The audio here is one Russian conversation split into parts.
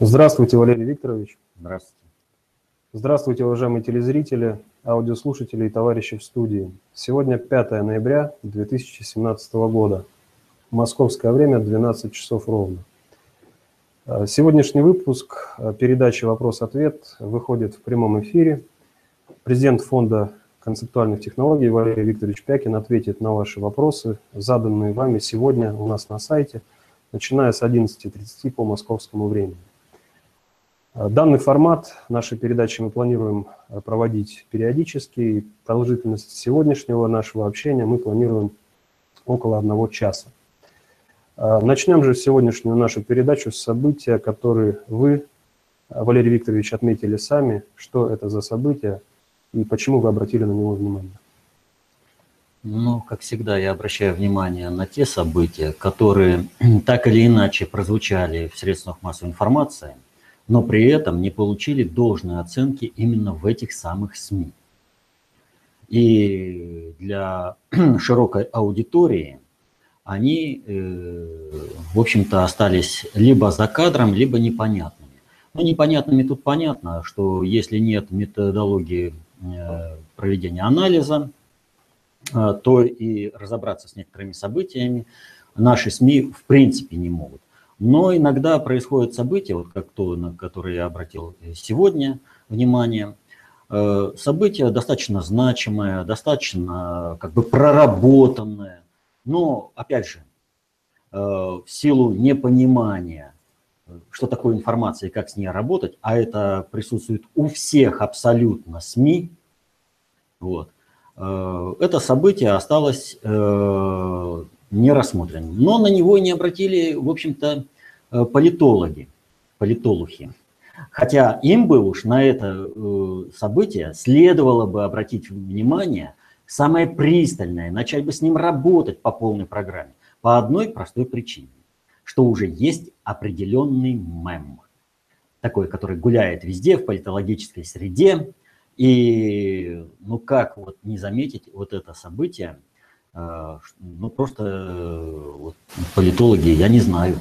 Здравствуйте, Валерий Викторович. Здравствуйте. Здравствуйте, уважаемые телезрители, аудиослушатели и товарищи в студии. Сегодня 5 ноября 2017 года. Московское время 12 часов ровно. Э, сегодняшний выпуск э, передачи «Вопрос-ответ» выходит в прямом эфире. Президент фонда концептуальных технологий Валерий Викторович Пякин ответит на ваши вопросы, заданные вами сегодня у нас на сайте, начиная с 11.30 по московскому времени. Э, данный формат нашей передачи мы планируем проводить периодически. И продолжительность сегодняшнего нашего общения мы планируем около одного часа. А, начнем же сегодняшнюю нашу передачу с события, которые вы, Валерий Викторович, отметили сами. Что это за событие и почему вы обратили на него внимание? Ну, как всегда, я обращаю внимание на те события, которые так или иначе прозвучали в средствах массовой информации, но при этом не получили должной оценки именно в этих самых СМИ. И для широкой аудитории – они, э, в общем-то, остались либо за кадром, либо непонятными. Ну, непонятными тут понятно, что если нет методологии э, проведения анализа, э, то и разобраться с некоторыми событиями наши СМИ в принципе не могут. Но иногда происходят события, вот как то, на которое я обратил сегодня внимание, события достаточно значимые, достаточно как бы проработанные, но, опять же, э, в силу непонимания, что такое информация и как с ней работать, а это присутствует у всех абсолютно СМИ, вот, э, это событие осталось э, не рассмотренным. Но на него не обратили, в общем-то, политологи, политолухи. Хотя им бы уж на это событие следовало бы обратить внимание – самое пристальное, начать бы с ним работать по полной программе. По одной простой причине, что уже есть определенный мем, такой, который гуляет везде в политологической среде. И ну как вот не заметить вот это событие, э, ну просто э, вот, политологи, я не знаю.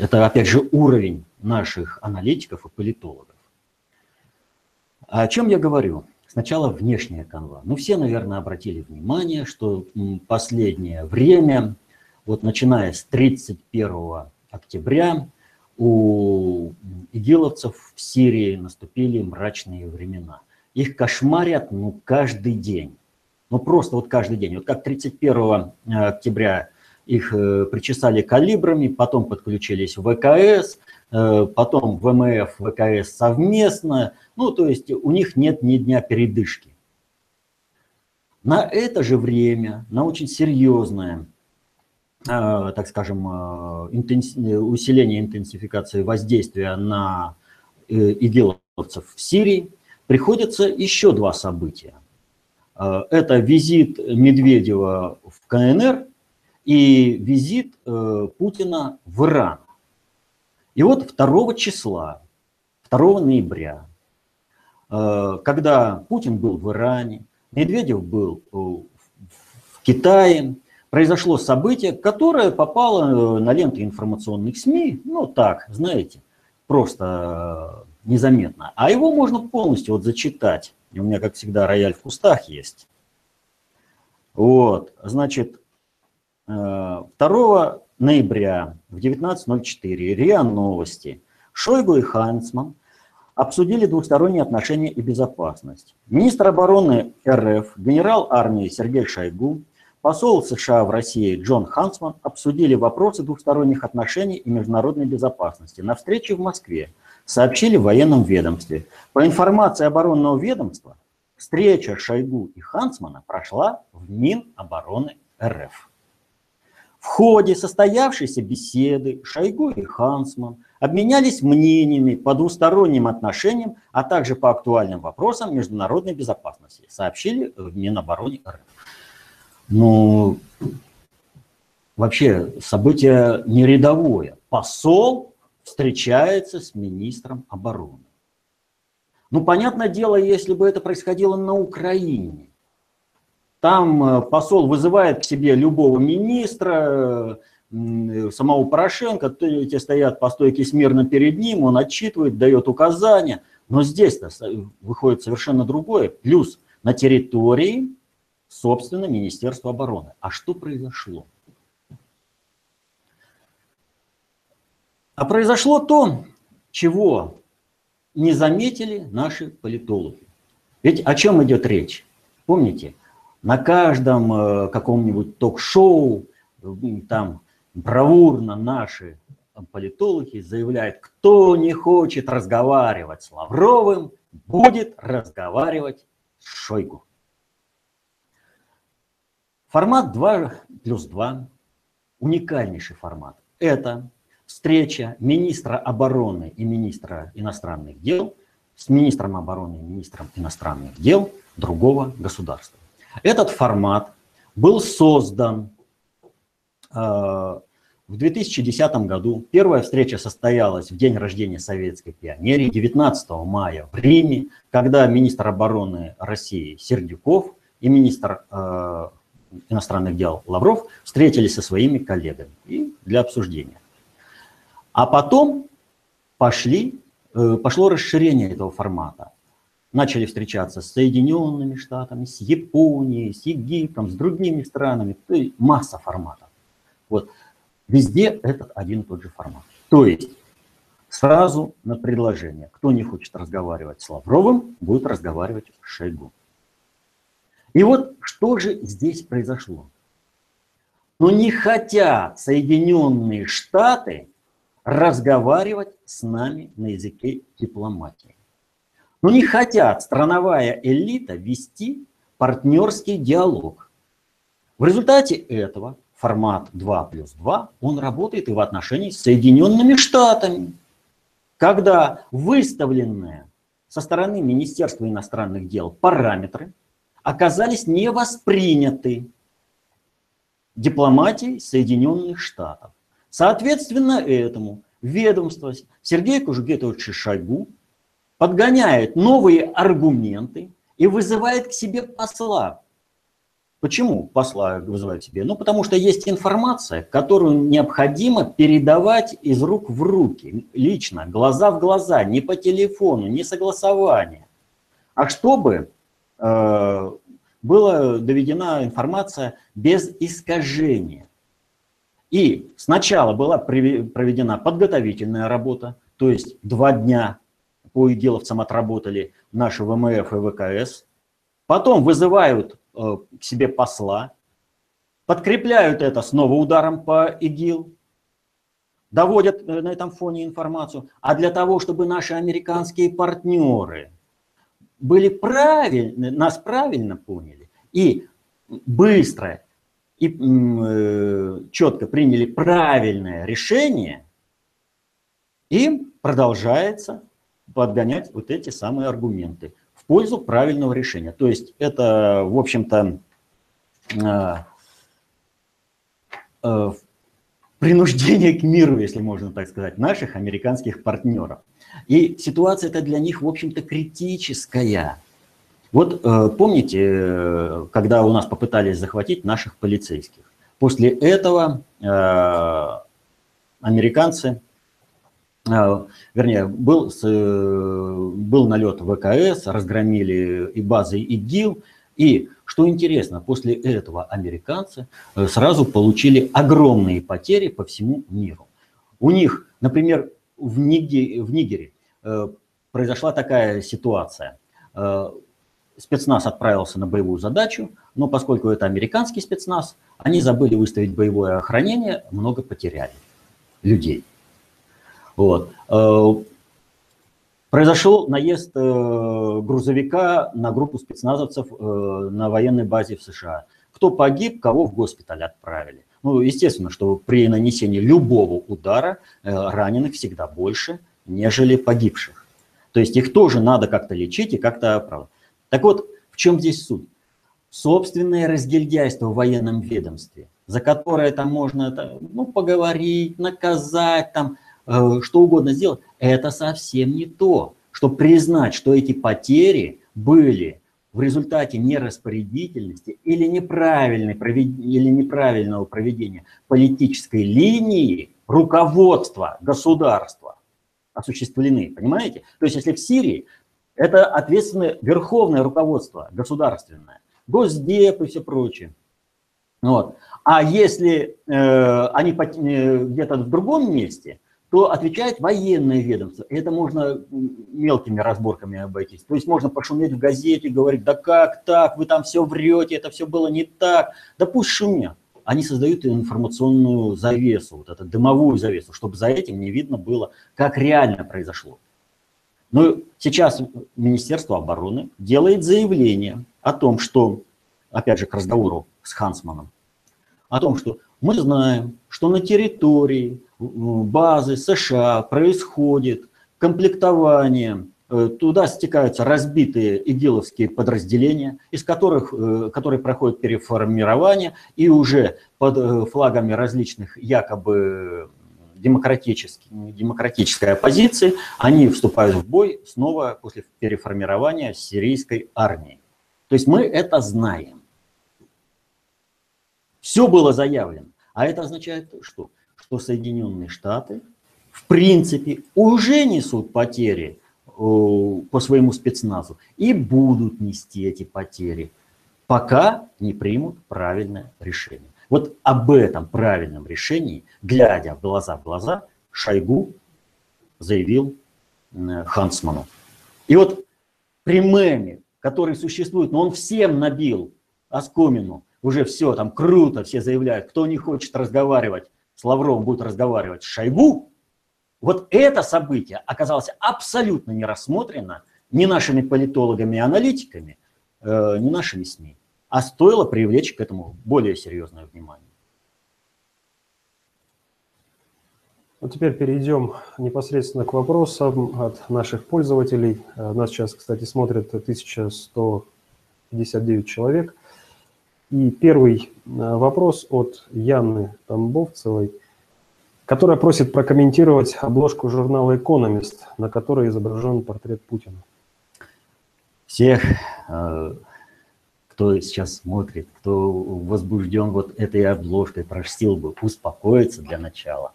Это опять же уровень наших аналитиков и политологов. О чем я говорю? Сначала внешняя канва. Ну, все, наверное, обратили внимание, что последнее время, вот начиная с 31 октября, у игиловцев в Сирии наступили мрачные времена. Их кошмарят ну, каждый день. Ну просто вот каждый день. Вот как 31 октября их э, причесали калибрами, потом подключились ВКС, э, потом ВМФ, ВКС совместно – ну, то есть у них нет ни дня передышки. На это же время, на очень серьезное, э, так скажем, усиление интенсификации воздействия на игиловцев в Сирии, приходится еще два события. Это визит Медведева в КНР и визит э, Путина в Иран. И вот 2 числа, 2 ноября Э, когда Путин был в Иране, Медведев был э, в Китае, произошло событие, которое попало на ленты информационных СМИ, ну так, знаете, просто незаметно. А его можно полностью вот зачитать. У меня, как всегда, рояль в кустах есть. Вот, значит, 2 ноября в 19.04 РИА Новости. Шойгу и Хансман – обсудили двусторонние отношения и безопасность. Министр обороны РФ, генерал армии Сергей Шойгу, посол США в России Джон Хансман обсудили вопросы двусторонних отношений и международной безопасности на встрече в Москве, сообщили в военном ведомстве. По информации оборонного ведомства, встреча Шойгу и Хансмана прошла в Минобороны РФ. В ходе состоявшейся беседы Шойгу и Хансман обменялись мнениями по двусторонним отношениям, а также по актуальным вопросам международной безопасности, сообщили в Минобороны РФ. Ну, вообще событие не рядовое. Посол встречается с министром обороны. Ну, понятное дело, если бы это происходило на Украине, там э, посол вызывает к себе любого министра, самого Порошенко, те стоят по стойке смирно перед ним, он отчитывает, дает указания. Но здесь-то выходит совершенно другое. Плюс на территории, собственно, Министерства обороны. А что произошло? А произошло то, чего не заметили наши политологи. Ведь о чем идет речь? Помните, на каждом э, каком-нибудь ток-шоу там бравурно наши политологи заявляют, кто не хочет разговаривать с Лавровым, будет разговаривать с Шойгу. Формат 2 плюс 2, уникальнейший формат. Это встреча министра обороны и министра иностранных дел с министром обороны и министром иностранных дел другого государства. Этот формат был создан э, в 2010 году. Первая встреча состоялась в день рождения советской пионерии, 19 мая в Риме, когда министр обороны России Сердюков и министр э, иностранных дел Лавров встретились со своими коллегами и для обсуждения. А потом пошли, э, пошло расширение этого формата. Начали встречаться с Соединенными Штатами, с Японией, с Египтом, с другими странами. То есть масса форматов. Вот. Везде этот один и тот же формат. То есть сразу на предложение. Кто не хочет разговаривать с Лавровым, будет разговаривать с Шойгу. И вот что же здесь произошло? Но не хотят Соединенные Штаты разговаривать с нами на языке дипломатии. Но не хотят страновая элита вести партнерский диалог. В результате этого формат 2 плюс 2, он работает и в отношении с Соединенными Штатами, когда выставленные со стороны Министерства иностранных дел параметры оказались не восприняты дипломатией Соединенных Штатов. Соответственно этому ведомство Сергея Кужугетовича Шойгу подгоняет новые аргументы и вызывает к себе посла. Почему посла вызывает к себе? Ну, потому что есть информация, которую необходимо передавать из рук в руки, лично, глаза в глаза, не по телефону, не согласование. А чтобы э, была доведена информация без искажения. И сначала была проведена подготовительная работа, то есть два дня по игиловцам отработали наши ВМФ и ВКС. Потом вызывают э, к себе посла, подкрепляют это снова ударом по ИГИЛ, доводят э, на этом фоне информацию. А для того, чтобы наши американские партнеры были правильны, нас правильно поняли и быстро и э, четко приняли правильное решение, им продолжается подгонять вот эти самые аргументы в пользу правильного решения. То есть это, в общем-то, э, э, принуждение к миру, если можно так сказать, наших американских партнеров. И ситуация это для них, в общем-то, критическая. Вот э, помните, э, когда у нас попытались захватить наших полицейских? После этого э, американцы, вернее, был, был налет ВКС, разгромили и базы ИГИЛ, и, что интересно, после этого американцы сразу получили огромные потери по всему миру. У них, например, в Нигере, в Нигере произошла такая ситуация спецназ отправился на боевую задачу, но поскольку это американский спецназ, они забыли выставить боевое охранение, много потеряли людей. Вот. Э, произошел наезд э, грузовика на группу спецназовцев э, на военной базе в США. Кто погиб, кого в госпиталь отправили. Ну, естественно, что при нанесении любого удара раненых всегда больше, нежели погибших. То есть их тоже надо как-то лечить и как-то оправдать. Так вот, в чем здесь суть? Собственное разгильдяйство в военном ведомстве, за которое там можно ну, поговорить, наказать, там, что угодно сделать, это совсем не то, чтобы признать, что эти потери были в результате нераспорядительности или, неправильной, или неправильного проведения политической линии руководства государства осуществлены, понимаете? То есть если в Сирии это ответственное верховное руководство государственное, Госдеп и все прочее. Вот. А если э, они э, где-то в другом месте, то отвечает военное ведомство. И это можно мелкими разборками обойтись. То есть можно пошуметь в газете, говорить, да как так, вы там все врете, это все было не так. Да пусть шумят. Они создают информационную завесу, вот эту дымовую завесу, чтобы за этим не видно было, как реально произошло. Но сейчас Министерство обороны делает заявление о том, что, опять же, к разговору с Хансманом, о том, что мы знаем, что на территории базы США происходит комплектование, э, туда стекаются разбитые игиловские подразделения, из которых, э, которые проходят переформирование, и уже под э, флагами различных якобы демократической оппозиции, они вступают в бой снова после переформирования сирийской армии. То есть мы это знаем. Все было заявлено. А это означает что? Что Соединенные Штаты в принципе уже несут потери по своему спецназу и будут нести эти потери, пока не примут правильное решение. Вот об этом правильном решении, глядя в глаза в глаза, Шойгу заявил Хансману. И вот при меме, который существует, но он всем набил оскомину, уже все, там круто, все заявляют, кто не хочет разговаривать с Лавровым, будет разговаривать с Шойгу. Вот это событие оказалось абсолютно не рассмотрено ни нашими политологами и аналитиками, э, ни нашими СМИ а стоило привлечь к этому более серьезное внимание. Вот теперь перейдем непосредственно к вопросам от наших пользователей. Э, нас сейчас, кстати, смотрят 1159 человек. И первый э, вопрос от Яны Тамбовцевой, которая просит прокомментировать обложку журнала «Экономист», на которой изображен портрет Путина. Всех э, кто сейчас смотрит, кто возбужден вот этой обложкой, просил бы успокоиться для начала.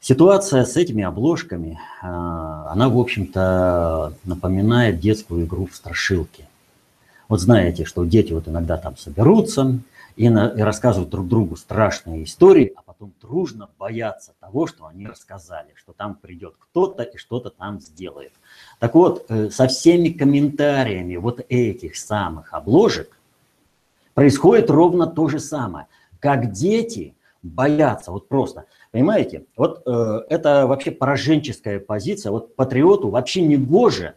Ситуация с этими обложками, а, она, в общем-то, напоминает детскую игру в страшилки. Вот знаете, что дети вот иногда там соберутся и, на, и рассказывают друг другу страшные истории, а потом дружно боятся того, что они рассказали, что там придет кто-то и что-то там сделает. Так вот, э, со всеми комментариями вот этих самых обложек происходит ровно то же самое. Как дети боятся, вот просто, понимаете, вот э, это вообще пораженческая позиция, вот патриоту вообще не гоже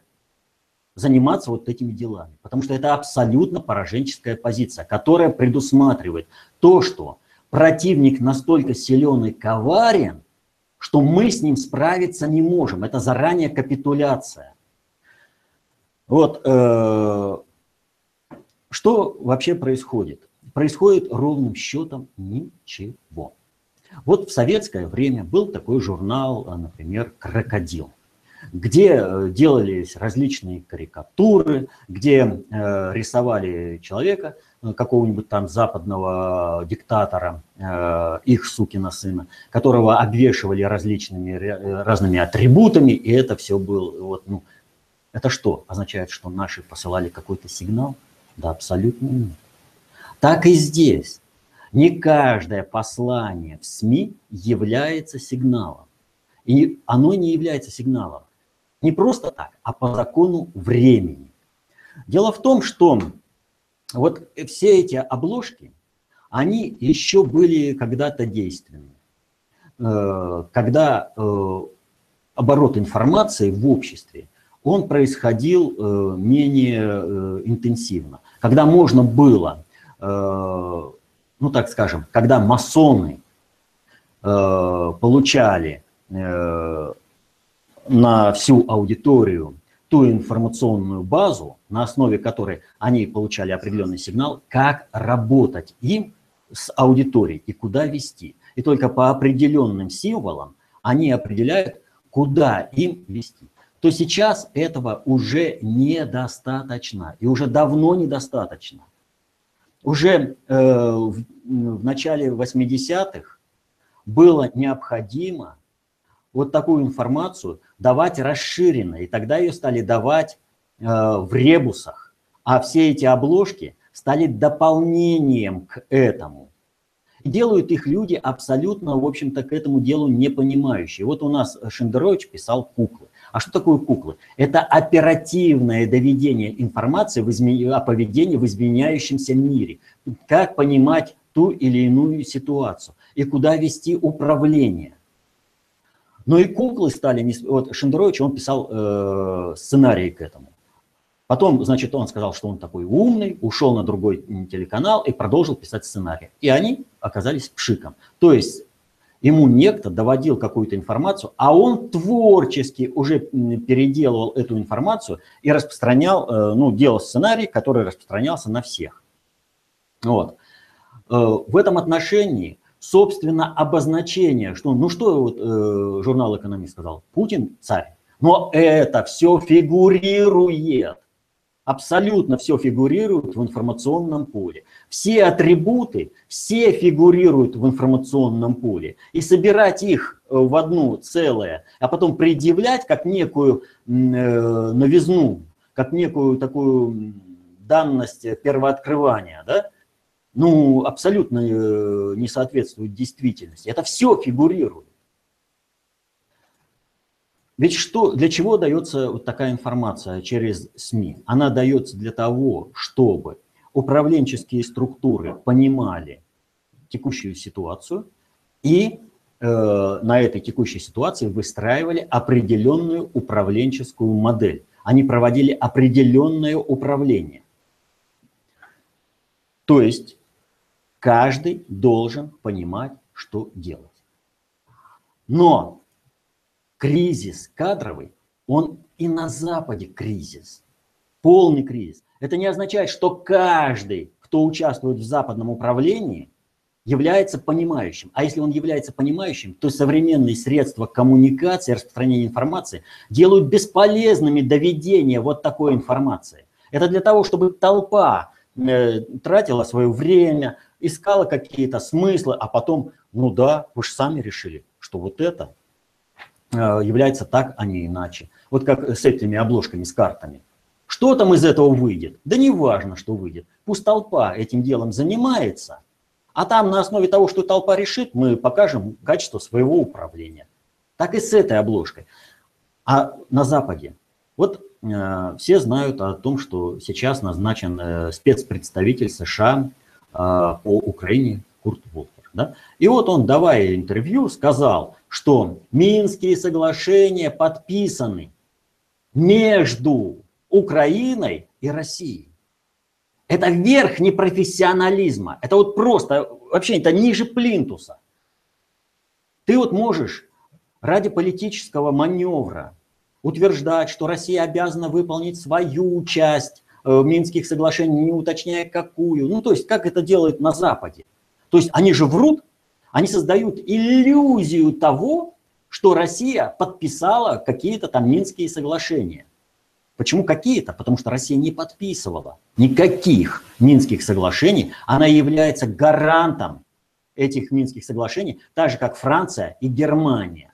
заниматься вот этими делами, потому что это абсолютно пораженческая позиция, которая предусматривает то, что противник настолько силен и коварен, что мы с ним справиться не можем. Это заранее капитуляция. Вот э, что вообще происходит? Происходит ровным счетом ничего. Вот в советское время был такой журнал, например, «Крокодил», где э, делались различные карикатуры, где э, рисовали человека, Э, какого-нибудь там западного диктатора, их сукина сына, которого обвешивали различными разными атрибутами, и это все было, вот, ну, это что? Означает, что наши посылали какой-то сигнал? Да, абсолютно нет. Так и здесь. Не каждое послание в СМИ является сигналом. И оно не является сигналом. Не просто так, а по закону времени. Дело в том, что вот все эти обложки, они еще были когда-то действенны. Э, когда э, оборот информации в обществе, он происходил э, менее интенсивно. Когда можно было, ну так скажем, когда масоны получали на всю аудиторию ту информационную базу, на основе которой они получали определенный сигнал, как работать им с аудиторией и куда вести. И только по определенным символам они определяют, куда им вести. То сейчас этого уже недостаточно. И уже давно недостаточно. Уже э, в, в начале 80-х было необходимо вот такую информацию давать расширенно. И тогда ее стали давать э, в ребусах. А все эти обложки стали дополнением к этому. Делают их люди абсолютно, в общем-то, к этому делу не понимающие. Вот у нас Шендерович писал куклы. А что такое куклы? Это оперативное доведение информации в изме... о поведении в изменяющемся мире. Как понимать ту или иную ситуацию и куда вести управление. Но и куклы стали... Вот Шендерович, он писал э, сценарий к этому. Потом, значит, он сказал, что он такой умный, ушел на другой телеканал и продолжил писать сценарий. И они оказались пшиком. То есть ему некто доводил какую-то информацию, а он творчески уже переделывал эту информацию и распространял, э, ну, делал сценарий, который распространялся на всех. Вот. Э, в этом отношении, собственно, обозначение, что, ну что вот, э, журнал «Экономист» сказал, Путин царь, но это все фигурирует абсолютно все фигурирует в информационном поле. Все атрибуты, все фигурируют в информационном поле. И собирать их э, в одно целое, а потом предъявлять как некую э, новизну, как некую такую данность первооткрывания, да, ну, абсолютно э, не соответствует действительности. Это все фигурирует. Ведь что, для чего дается вот такая информация через СМИ? Она дается для того, чтобы управленческие структуры понимали текущую ситуацию и э, на этой текущей ситуации выстраивали определенную управленческую модель. Они проводили определенное управление. То есть каждый должен понимать, что делать. Но кризис кадровый, он и на Западе кризис, полный кризис. Это не означает, что каждый, кто участвует в западном управлении, является понимающим. А если он является понимающим, то современные средства коммуникации, распространения информации делают бесполезными доведение вот такой информации. Это для того, чтобы толпа тратила свое время, искала какие-то смыслы, а потом, ну да, вы же сами решили, что вот это Э, является так, а не иначе. Вот как с этими обложками, с картами. Что там из этого выйдет? Да не важно, что выйдет. Пусть толпа этим делом занимается, а там на основе того, что толпа решит, мы покажем качество своего управления. Так и с этой обложкой. А на Западе? Вот э, все знают о том, что сейчас назначен э, спецпредставитель США э, по Украине Курт Волф. Да? И вот он, давая интервью, сказал, что Минские соглашения подписаны между Украиной и Россией. Это верх непрофессионализма. Это вот просто, вообще это ниже плинтуса. Ты вот можешь ради политического маневра утверждать, что Россия обязана выполнить свою часть э, Минских соглашений, не уточняя какую. Ну, то есть, как это делают на Западе. То есть они же врут, они создают иллюзию того, что Россия подписала какие-то там Минские соглашения. Почему какие-то? Потому что Россия не подписывала никаких Минских соглашений. Она является гарантом этих Минских соглашений, так же как Франция и Германия.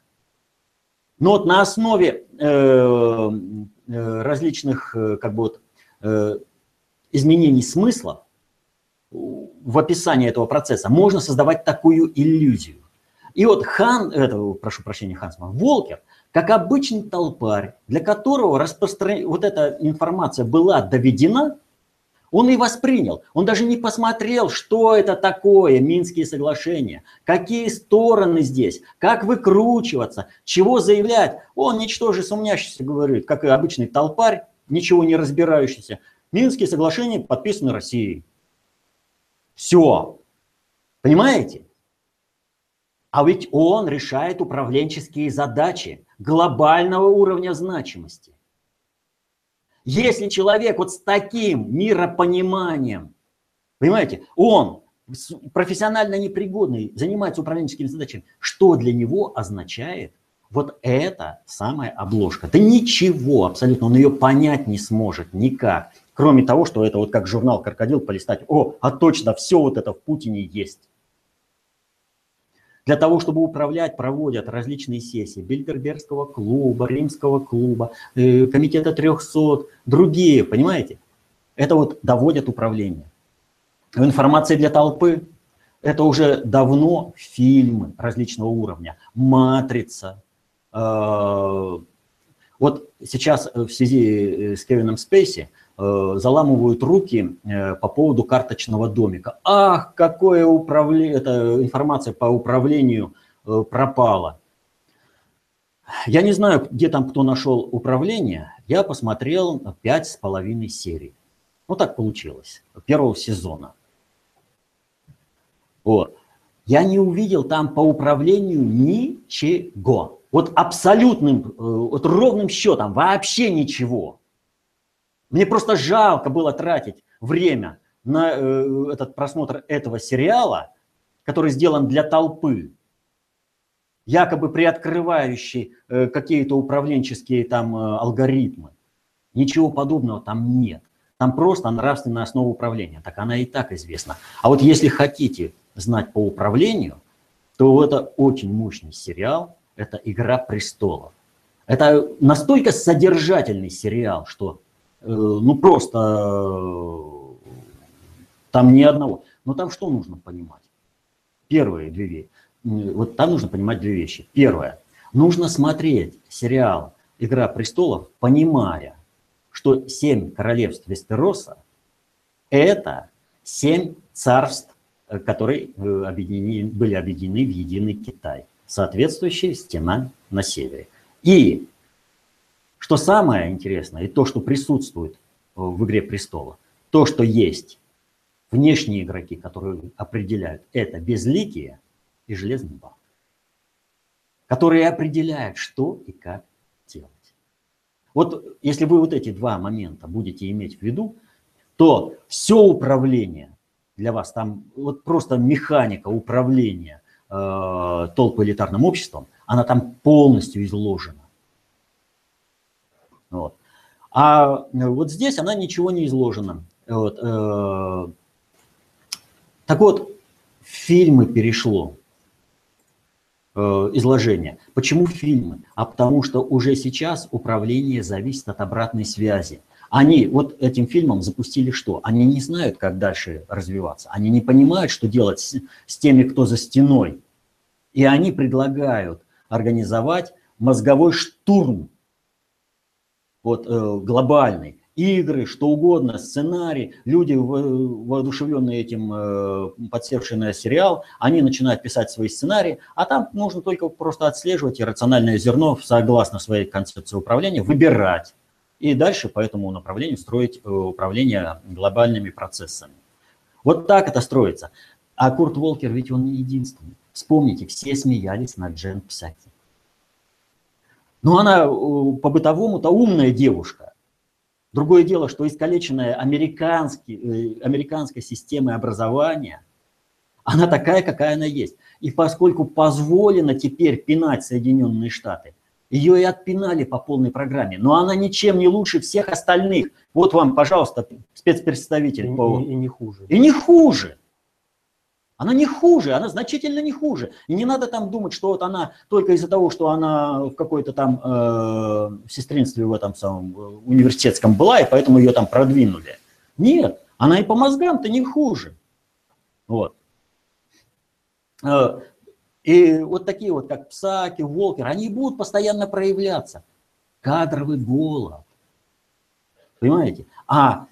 Но вот на основе э, э, различных э, как бы вот, изменений смысла в описании этого процесса можно создавать такую иллюзию. И вот Хан, это, прошу прощения, Хансман, Волкер, как обычный толпарь, для которого распростран... вот эта информация была доведена, он и воспринял. Он даже не посмотрел, что это такое, Минские соглашения, какие стороны здесь, как выкручиваться, чего заявлять. Он, ничтоже сумнящийся, говорит, как и обычный толпарь, ничего не разбирающийся. Минские соглашения подписаны Россией. Все. Понимаете? А ведь он решает управленческие задачи глобального уровня значимости. Если человек вот с таким миропониманием, понимаете, он профессионально непригодный, занимается управленческими задачами, что для него означает Вот это самая обложка. Да ничего абсолютно, он ее понять не сможет никак. Кроме того, что это вот как журнал «Крокодил» полистать. О, а точно, все вот это в Путине есть. Для того, чтобы управлять, проводят различные сессии Бильдербергского клуба, Римского клуба, э, Комитета 300, другие, понимаете? Это вот доводят управление. Информация для толпы – это уже давно фильмы различного уровня. «Матрица». Э, вот сейчас в связи с Кевином Спейси – Э, заламывают руки э, по поводу карточного домика. Ах, какое управление, эта информация по управлению э, пропала. Я не знаю, где там кто нашел управление. Я посмотрел пять с половиной серий. Ну, так получилось. Первого сезона. Вот. Я не увидел там по управлению ничего. Вот абсолютным, вот ровным счетом вообще ничего. Мне просто жалко было тратить время на э, этот просмотр этого сериала, который сделан для толпы, якобы приоткрывающий э, какие-то управленческие там э, алгоритмы. Ничего подобного там нет. Там просто нравственная основа управления. Так она и так известна. А вот если хотите знать по управлению, то это очень мощный сериал. Это «Игра престолов». Это настолько содержательный сериал, что ну просто э, там ни одного. Но там что нужно понимать? Первые две вещи. Вот там нужно понимать две вещи. Первое. Нужно смотреть сериал «Игра престолов», понимая, что семь королевств Вестероса – это семь царств, э, которые объединены, были объединены в единый Китай, соответствующая стена на севере. И что самое интересное, и то, что присутствует в «Игре престолов», то, что есть внешние игроки, которые определяют, это безликие и железный банк, которые определяют, что и как делать. Вот если вы вот эти два момента будете иметь в виду, то все управление для вас, там вот просто механика управления э, толпоэлитарным обществом, она там полностью изложена. Вот. А э, вот здесь она ничего не изложена. Вот. Э, так вот, фильмы перешло э, изложение. Почему фильмы? А потому что уже сейчас управление зависит от обратной связи. Они вот этим фильмом запустили что? Они не знают, как дальше развиваться. Они не понимают, что делать с, с теми, кто за стеной. И они предлагают организовать мозговой штурм вот, э, глобальный. Игры, что угодно, сценарий. Люди, воодушевленные этим, э, подсевшие на сериал, они начинают писать свои сценарии, а там нужно только просто отслеживать и рациональное зерно, согласно своей концепции управления, выбирать. И дальше по этому направлению строить э, управление глобальными процессами. Вот так это строится. А Курт Волкер ведь он не единственный. Вспомните, все смеялись над Джен Псаки. Но она э, по-бытовому-то умная девушка. Другое дело, что искалеченная э, американской системой образования, она такая, какая она есть. И поскольку позволено теперь пинать Соединенные Штаты, ее и отпинали по полной программе. Но она ничем не лучше всех остальных. Вот вам, пожалуйста, спецпредставитель. И, по... и, и не хуже. И не хуже. Она не хуже, она значительно не хуже. И не надо там думать, что вот она только из-за того, что она в какой-то там э, сестринстве в этом самом э, университетском была, и поэтому ее там продвинули. Нет, она и по мозгам-то не хуже. Вот. Э, и вот такие вот, как Псаки, Волкер, они будут постоянно проявляться. Кадровый голод. Понимаете? А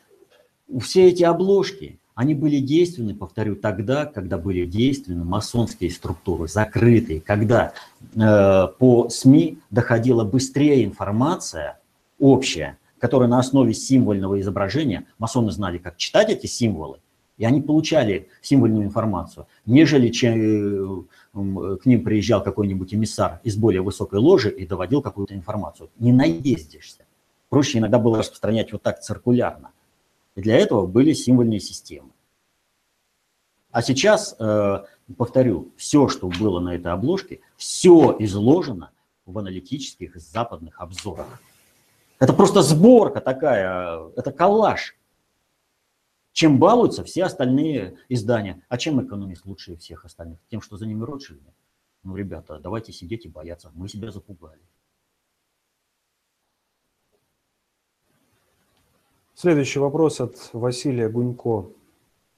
все эти обложки, они были действенны, повторю, тогда, когда были действенны масонские структуры, закрытые, когда э, по СМИ доходила быстрее информация общая, которая на основе символьного изображения, масоны знали, как читать эти символы, и они получали символьную информацию, нежели чем э, к ним приезжал какой-нибудь эмиссар из более высокой ложи и доводил какую-то информацию. Не наездишься. Проще иногда было распространять вот так циркулярно. И для этого были символьные системы. А сейчас, э, повторю, все, что было на этой обложке, все изложено в аналитических западных обзорах. Это просто сборка такая, это коллаж. Чем балуются все остальные издания. А чем экономист лучше всех остальных? Тем, что за ними Ротшильды. Ну, ребята, давайте сидеть и бояться. Мы себя запугали. Следующий вопрос от Василия Гунько.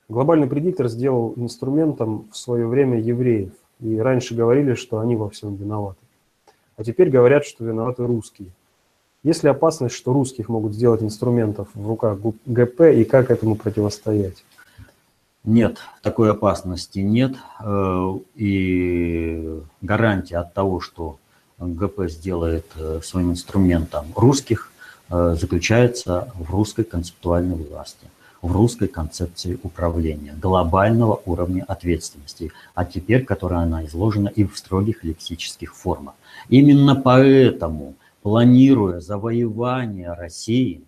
Глобальный предиктор сделал инструментом в свое время евреев. И раньше говорили, что они во всем виноваты. А теперь говорят, что виноваты русские. Есть ли опасность, что русских могут сделать инструментов в руках ГП и как этому противостоять? Нет, такой опасности нет. Э, и гарантия от того, что ГП сделает э, своим инструментом русских, э, заключается в русской концептуальной власти, в русской концепции управления, глобального уровня ответственности, а теперь, которая она изложена и в строгих лексических формах. Именно поэтому планируя завоевание России,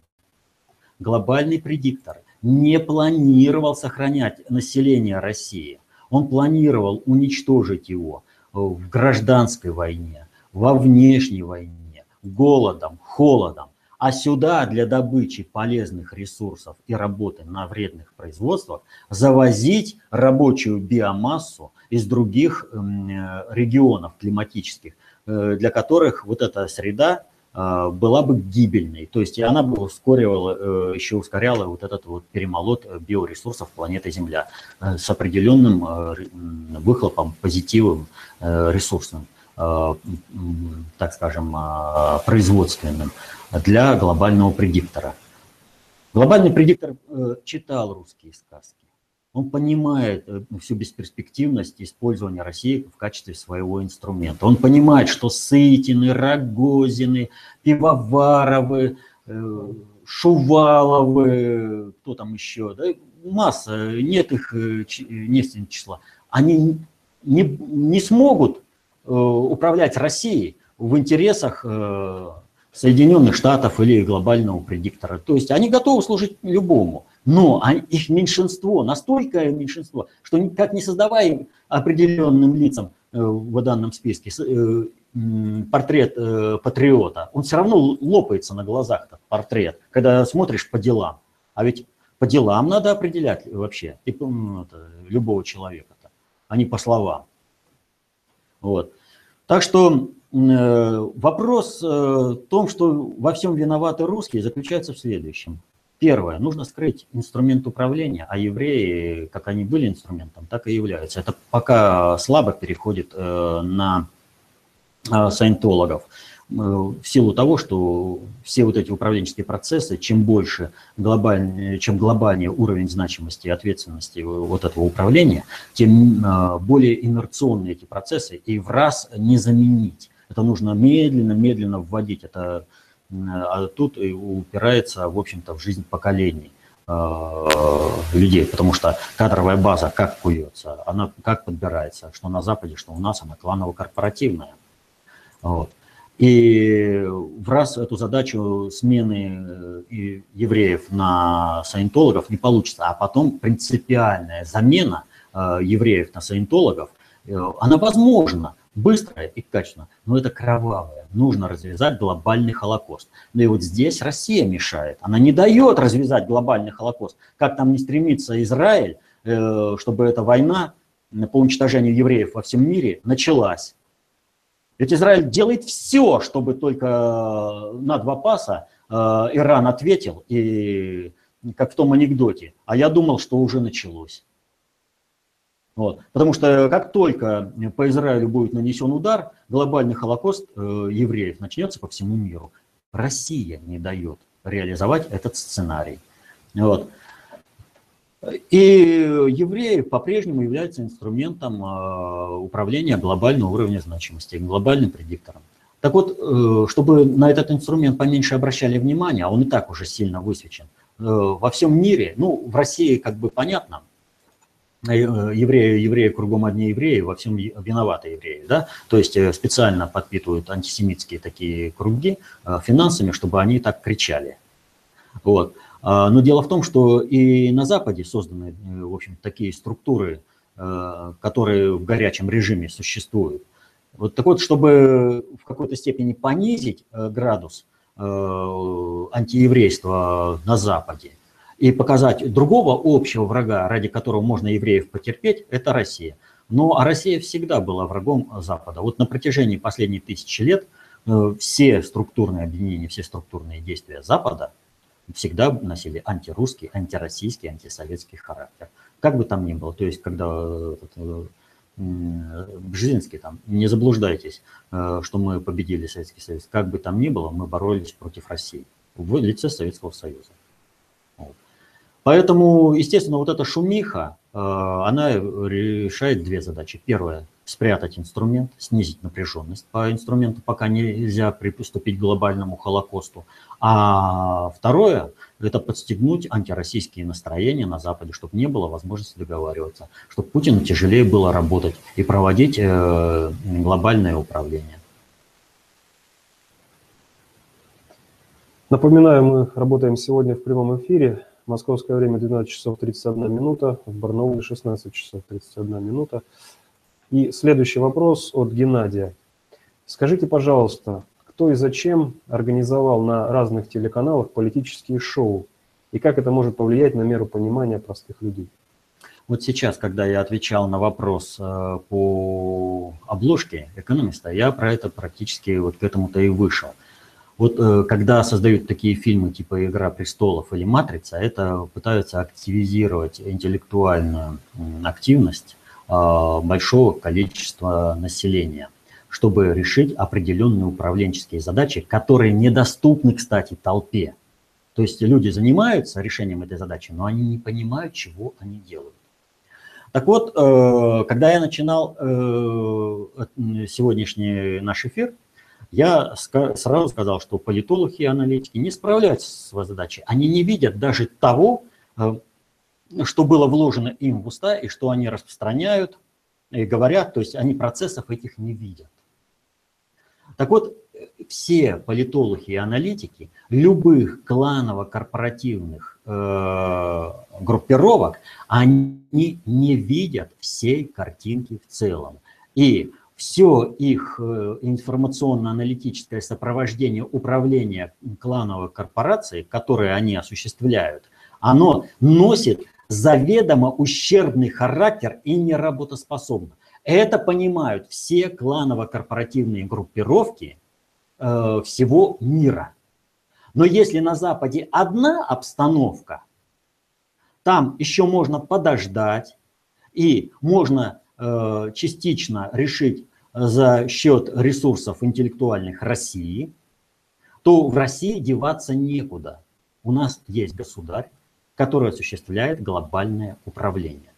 глобальный предиктор не планировал сохранять население России. Он планировал уничтожить его в гражданской войне, во внешней войне, голодом, холодом. А сюда для добычи полезных ресурсов и работы на вредных производствах завозить рабочую биомассу из других регионов климатических, Э, для которых вот эта среда э, была бы гибельной. То есть она бы ускоривала, э, еще ускоряла вот этот вот перемолот биоресурсов планеты Земля с определенным выхлопом, позитивным, ресурсным, так скажем, производственным для глобального предиктора. Глобальный предиктор читал русские сказки. Он понимает э, всю бесперспективность использования России в качестве своего инструмента. Он понимает, что Сытины, Рогозины, Пивоваровы, э, Шуваловы, кто там еще, да, масса, нет их, э, нет числа. Они не, не смогут управлять Россией в интересах Соединенных Штатов или глобального предиктора. То есть они готовы служить любому. Но их меньшинство, настолько меньшинство, что как не создавая определенным лицам э, в данном списке э, портрет э, патриота, он все равно лопается на глазах, этот портрет, когда смотришь по делам. А ведь по делам надо определять вообще любого человека, а не по словам. Вот. Так что вопрос в том, что во всем виноваты русские, заключается в следующем. Первое, нужно скрыть инструмент управления, а евреи, как они были инструментом, так и являются. Это пока слабо переходит э, на э, саентологов э, в силу того, что все вот эти управленческие процессы, чем больше глобальный, чем глобальнее уровень значимости и ответственности вот этого управления, тем более инерционные эти процессы и в раз не заменить. Это нужно медленно-медленно вводить. Это а тут упирается, в общем-то, в жизнь поколений э, людей, потому что кадровая база как куется, она как подбирается, что на Западе, что у нас, она кланово-корпоративная. Вот. И в раз эту задачу смены э, евреев на саентологов не получится, а потом принципиальная замена э, евреев на саентологов, она возможна, быстрая и качественно, но это кровавое. Нужно развязать глобальный холокост. Ну и вот здесь Россия мешает. Она не дает развязать глобальный холокост. Как там не стремится Израиль, э, чтобы эта война по уничтожению евреев во всем мире началась. Ведь Израиль делает все, чтобы только на два паса э, Иран ответил, и как в том анекдоте. А я думал, что уже началось. Вот. Потому что как только по Израилю будет нанесен удар, глобальный холокост э, евреев начнется по всему миру. Россия не дает реализовать этот сценарий. Вот. И евреи по-прежнему являются инструментом э, управления глобального уровня значимости, глобальным предиктором. Так вот, э, чтобы на этот инструмент поменьше обращали внимание, а он и так уже сильно высвечен, э, во всем мире, ну, в России как бы понятно, евреи, евреи кругом одни евреи, во всем виноваты евреи, да, то есть специально подпитывают антисемитские такие круги финансами, чтобы они так кричали. Вот. А, но дело в том, что и на Западе созданы, в общем, такие структуры, которые в горячем режиме существуют. Вот так вот, чтобы в какой-то степени понизить э, градус э, антиеврейства на Западе и показать другого общего врага, ради которого можно евреев потерпеть, это Россия. Но а Россия всегда была врагом Запада. Вот на протяжении последних тысячи лет э, все структурные объединения, все структурные действия Запада всегда носили антирусский, антироссийский, антисоветский характер. Как бы там ни было, то есть когда Бжезинский там, не заблуждайтесь, э, что мы победили Советский Союз. Как бы там ни было, мы боролись против России в лице Советского Союза. Вот. Поэтому, естественно, вот эта шумиха, э, она решает две задачи. Первое – спрятать инструмент, снизить напряженность по инструменту, пока нельзя приступить к глобальному холокосту. А второе – это подстегнуть антироссийские настроения на Западе, чтобы не было возможности договариваться, чтобы Путину тяжелее было работать и проводить э, глобальное управление. Напоминаю, мы работаем сегодня в прямом эфире. Московское время 12 часов 31 минута, в Барнауле 16 часов 31 минута. И следующий вопрос от Геннадия. Скажите, пожалуйста, кто и зачем организовал на разных телеканалах политические шоу, и как это может повлиять на меру понимания простых людей? Вот сейчас, когда я отвечал на вопрос э, по обложке экономиста, я про это практически вот к этому-то и вышел. Вот э, когда создают такие фильмы типа «Игра престолов» или «Матрица», это пытаются активизировать интеллектуальную активность большого количества населения чтобы решить определенные управленческие задачи, которые недоступны, кстати, толпе. То есть люди занимаются решением этой задачи, но они не понимают, чего они делают. Так вот, э, когда я начинал э, сегодняшний наш эфир, я сразу сказал, что политологи и аналитики не справляются с своей задачей. Они не видят даже того, э, что было вложено им в уста и что они распространяют и говорят, то есть они процессов этих не видят. Так вот, все политологи и аналитики любых кланово-корпоративных э, группировок, они не видят всей картинки в целом. И все их э, информационно-аналитическое сопровождение управления клановой корпорацией, которые они осуществляют, оно носит заведомо ущербный характер и неработоспособно. Это понимают все кланово-корпоративные группировки э, всего мира. Но если на Западе одна обстановка, там еще можно подождать и можно э, частично решить за счет ресурсов интеллектуальных России, то в России деваться некуда. У нас есть государь, который осуществляет глобальное управление.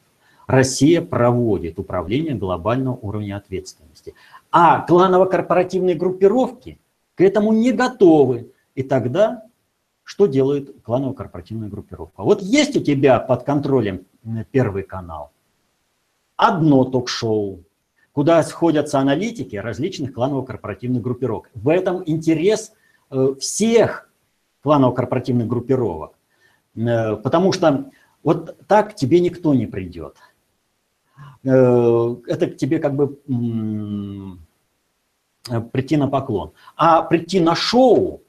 Россия проводит управление глобального уровня ответственности. А кланово-корпоративные группировки к этому не готовы. И тогда что делает кланово-корпоративная группировка? Вот есть у тебя под контролем Первый канал одно ток-шоу, куда сходятся аналитики различных кланово-корпоративных группировок. В этом интерес э, всех кланово-корпоративных группировок. Э, потому что вот так тебе никто не придет. Э, это к тебе как бы прийти на поклон. А прийти на шоу,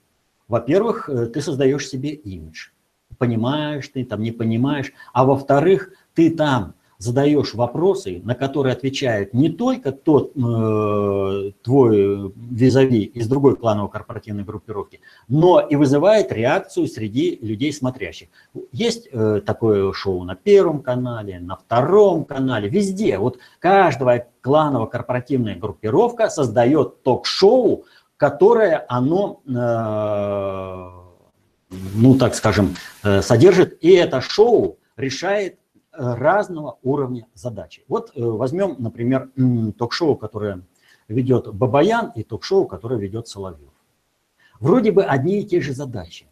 во-первых, э, ты создаешь себе имидж. Понимаешь ты, там не понимаешь. А во-вторых, ты там задаешь вопросы, на которые отвечает не только тот э, твой визави из другой кланово-корпоративной группировки, но и вызывает реакцию среди людей смотрящих. Есть э, такое шоу на Первом канале, на Втором канале, везде. Вот каждая кланово-корпоративная группировка создает ток-шоу, которое оно, э, ну так скажем, э, содержит, и это шоу решает разного уровня задачи. Вот э, возьмем, например, ток-шоу, которое ведет Бабаян, и ток-шоу, которое ведет Соловьев. Вроде бы одни и те же задачи.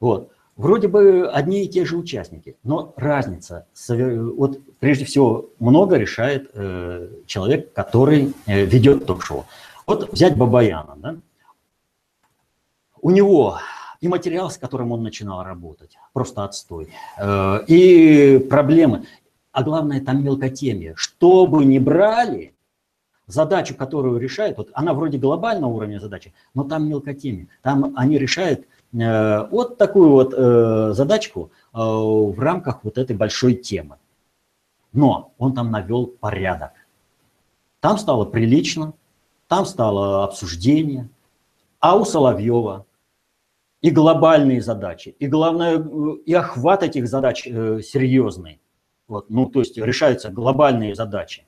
Вот. Вроде бы одни и те же участники, но разница, вот прежде всего, много решает э, человек, который э, ведет ток-шоу. Вот взять Бабаяна, да? У него и материал, с которым он начинал работать. Просто отстой. Э, и проблемы. А главное, там мелкотемия. Что бы ни брали, задачу, которую решает, вот она вроде глобального уровня задачи, но там мелкотеми. Там они решают э, вот такую вот э, задачку в рамках вот этой большой темы. Но он там навел порядок. Там стало прилично, там стало обсуждение. А у Соловьева и глобальные задачи, и главное, и охват этих задач э, серьезный. Вот, ну, то есть решаются глобальные задачи.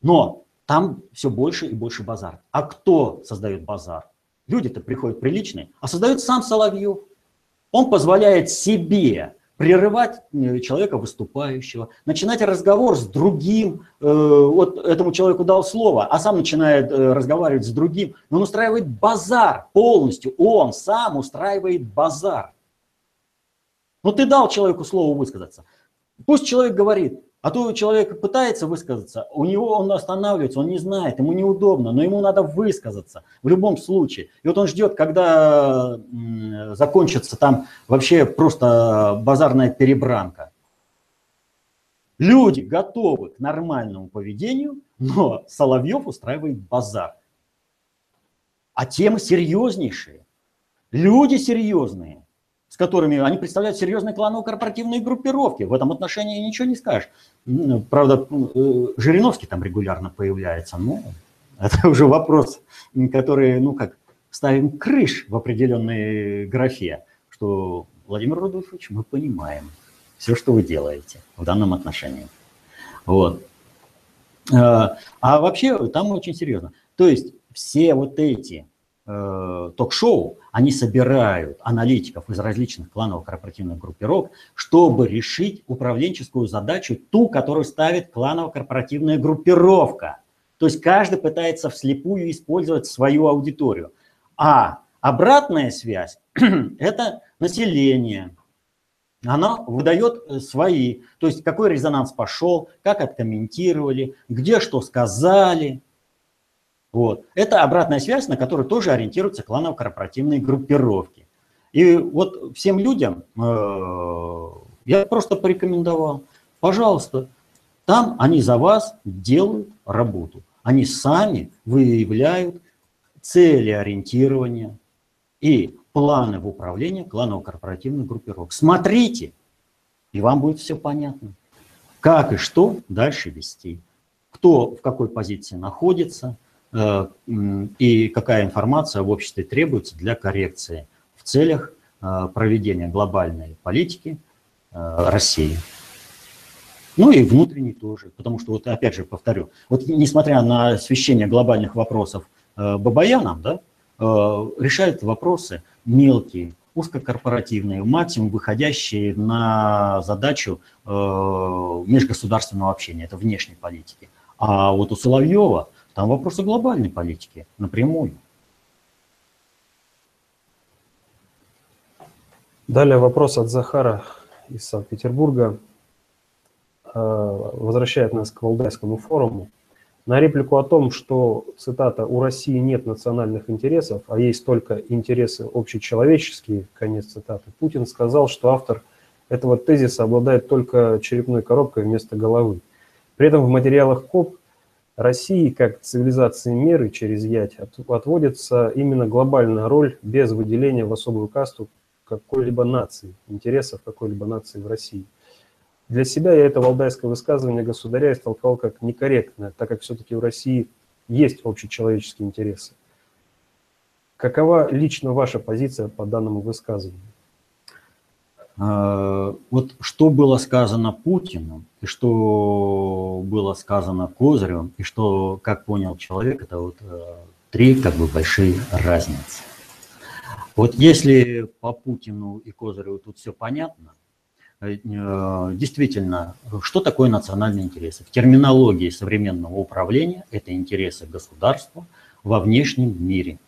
Но там все больше и больше базар. А кто создает базар? Люди-то приходят приличные, а создает сам Соловьев. Он позволяет себе прерывать э, человека выступающего, начинать разговор с другим, э, вот этому человеку дал слово, а сам начинает э, разговаривать с другим, он устраивает базар полностью, он сам устраивает базар. Ну ты дал человеку слово высказаться, пусть человек говорит, а то человек пытается высказаться, у него он останавливается, он не знает, ему неудобно, но ему надо высказаться в любом случае. И вот он ждет, когда закончится там вообще просто базарная перебранка. Люди готовы к нормальному поведению, но Соловьев устраивает базар. А темы серьезнейшие. Люди серьезные с которыми они представляют серьезные кланово-корпоративные группировки. В этом отношении ничего не скажешь. Правда, э, Жириновский там регулярно появляется, но это уже вопрос, который, ну как, ставим крыш в определенной графе, что, Владимир Рудольфович, мы понимаем все, что вы делаете в данном отношении. Вот. А, а вообще там очень серьезно. То есть все вот эти Э, ток-шоу, они собирают аналитиков из различных кланово-корпоративных группировок, чтобы решить управленческую задачу, ту, которую ставит кланово-корпоративная группировка. То есть каждый пытается вслепую использовать свою аудиторию. А обратная связь – это население. Она выдает свои, то есть какой резонанс пошел, как откомментировали, где что сказали – вот. Это обратная связь, на которую тоже ориентируются кланово-корпоративные группировки. И вот всем людям э, я просто порекомендовал, пожалуйста, там они за вас делают работу. Они сами выявляют цели ориентирования и планы в управлении кланово-корпоративных группировок. Смотрите, и вам будет все понятно, как и что дальше вести, кто в какой позиции находится, и какая информация в обществе требуется для коррекции в целях э, проведения глобальной политики э, России. Ну и внутренней тоже, потому что, вот опять же повторю, вот несмотря на освещение глобальных вопросов Бабаяном, да, решает вопросы мелкие, узкокорпоративные, максимум выходящие на задачу межгосударственного общения, это внешней политики. А вот у Соловьева там вопросы глобальной политики напрямую. Далее вопрос от Захара из Санкт-Петербурга. Э, возвращает нас к Валдайскому форуму. На реплику о том, что, цитата, «у России нет национальных интересов, а есть только интересы общечеловеческие», конец цитаты, Путин сказал, что автор этого тезиса обладает только черепной коробкой вместо головы. При этом в материалах КОП России как цивилизации меры через ять отводится именно глобальная роль без выделения в особую касту какой-либо нации, интересов какой-либо нации в России. Для себя я это валдайское высказывание государя истолковал как некорректное, так как все-таки в России есть общечеловеческие интересы. Какова лично ваша позиция по данному высказыванию? А, вот что было сказано Путину, и что было сказано Козыревым, и что, как понял человек, это вот э, три как бы большие разницы. Вот если по Путину и Козыреву тут все понятно, э, действительно, что такое национальные интересы? В терминологии современного управления это интересы государства во внешнем мире.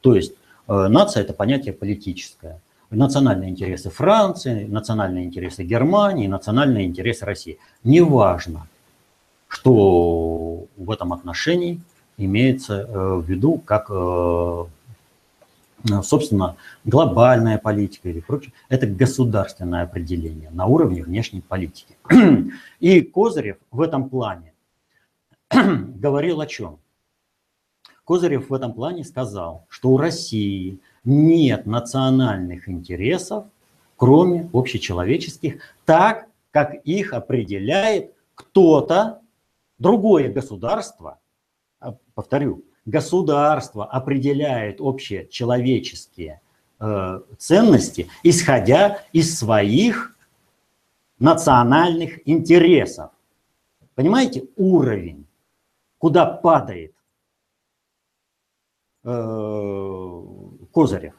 То есть э, нация – это понятие политическое национальные интересы Франции, национальные интересы Германии, национальные интересы России. Неважно, что в этом отношении имеется э, в виду как, э, собственно, глобальная политика или прочее. Это государственное определение на уровне внешней политики. И Козырев в этом плане говорил о чем? Козырев в этом плане сказал, что у России нет национальных интересов, кроме общечеловеческих, так, как их определяет кто-то, другое государство, а, повторю, государство определяет общечеловеческие э, ценности, исходя из своих национальных интересов. Понимаете, уровень, куда падает э, Козырев.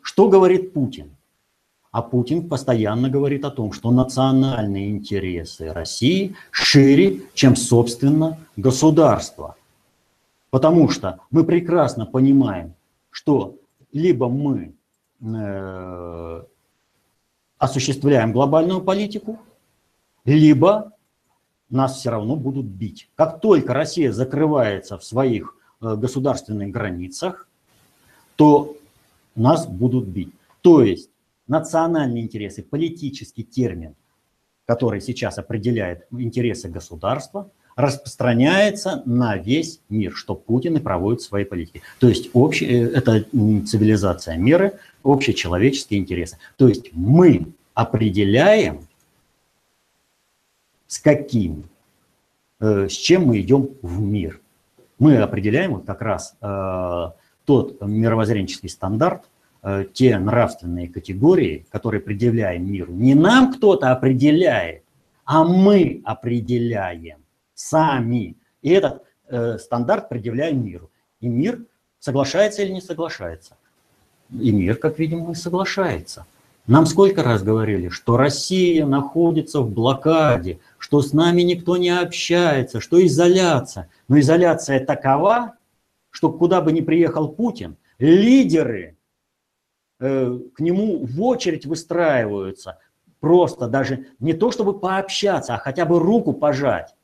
Что говорит Путин? А Путин постоянно говорит о том, что национальные интересы России шире, чем, собственно, государство. Потому что мы прекрасно понимаем, что либо мы э, осуществляем глобальную политику, либо нас все равно будут бить. Как только Россия закрывается в своих э, государственных границах, то нас будут бить. То есть национальные интересы, политический термин, который сейчас определяет интересы государства, распространяется на весь мир, что Путин и проводит свои политики. То есть общий, э, это цивилизация мира, общечеловеческие интересы. То есть мы определяем, с каким, э, с чем мы идем в мир. Мы определяем вот как раз э, тот мировоззренческий стандарт, э, те нравственные категории, которые предъявляем миру. Не нам кто-то определяет, а мы определяем сами. И этот э, стандарт предъявляем миру. И мир соглашается или не соглашается. И мир, как видим, соглашается. Нам сколько раз говорили, что Россия находится в блокаде, что с нами никто не общается, что изоляция. Но изоляция такова, что куда бы ни приехал Путин, лидеры э, к нему в очередь выстраиваются, просто даже не то чтобы пообщаться, а хотя бы руку пожать.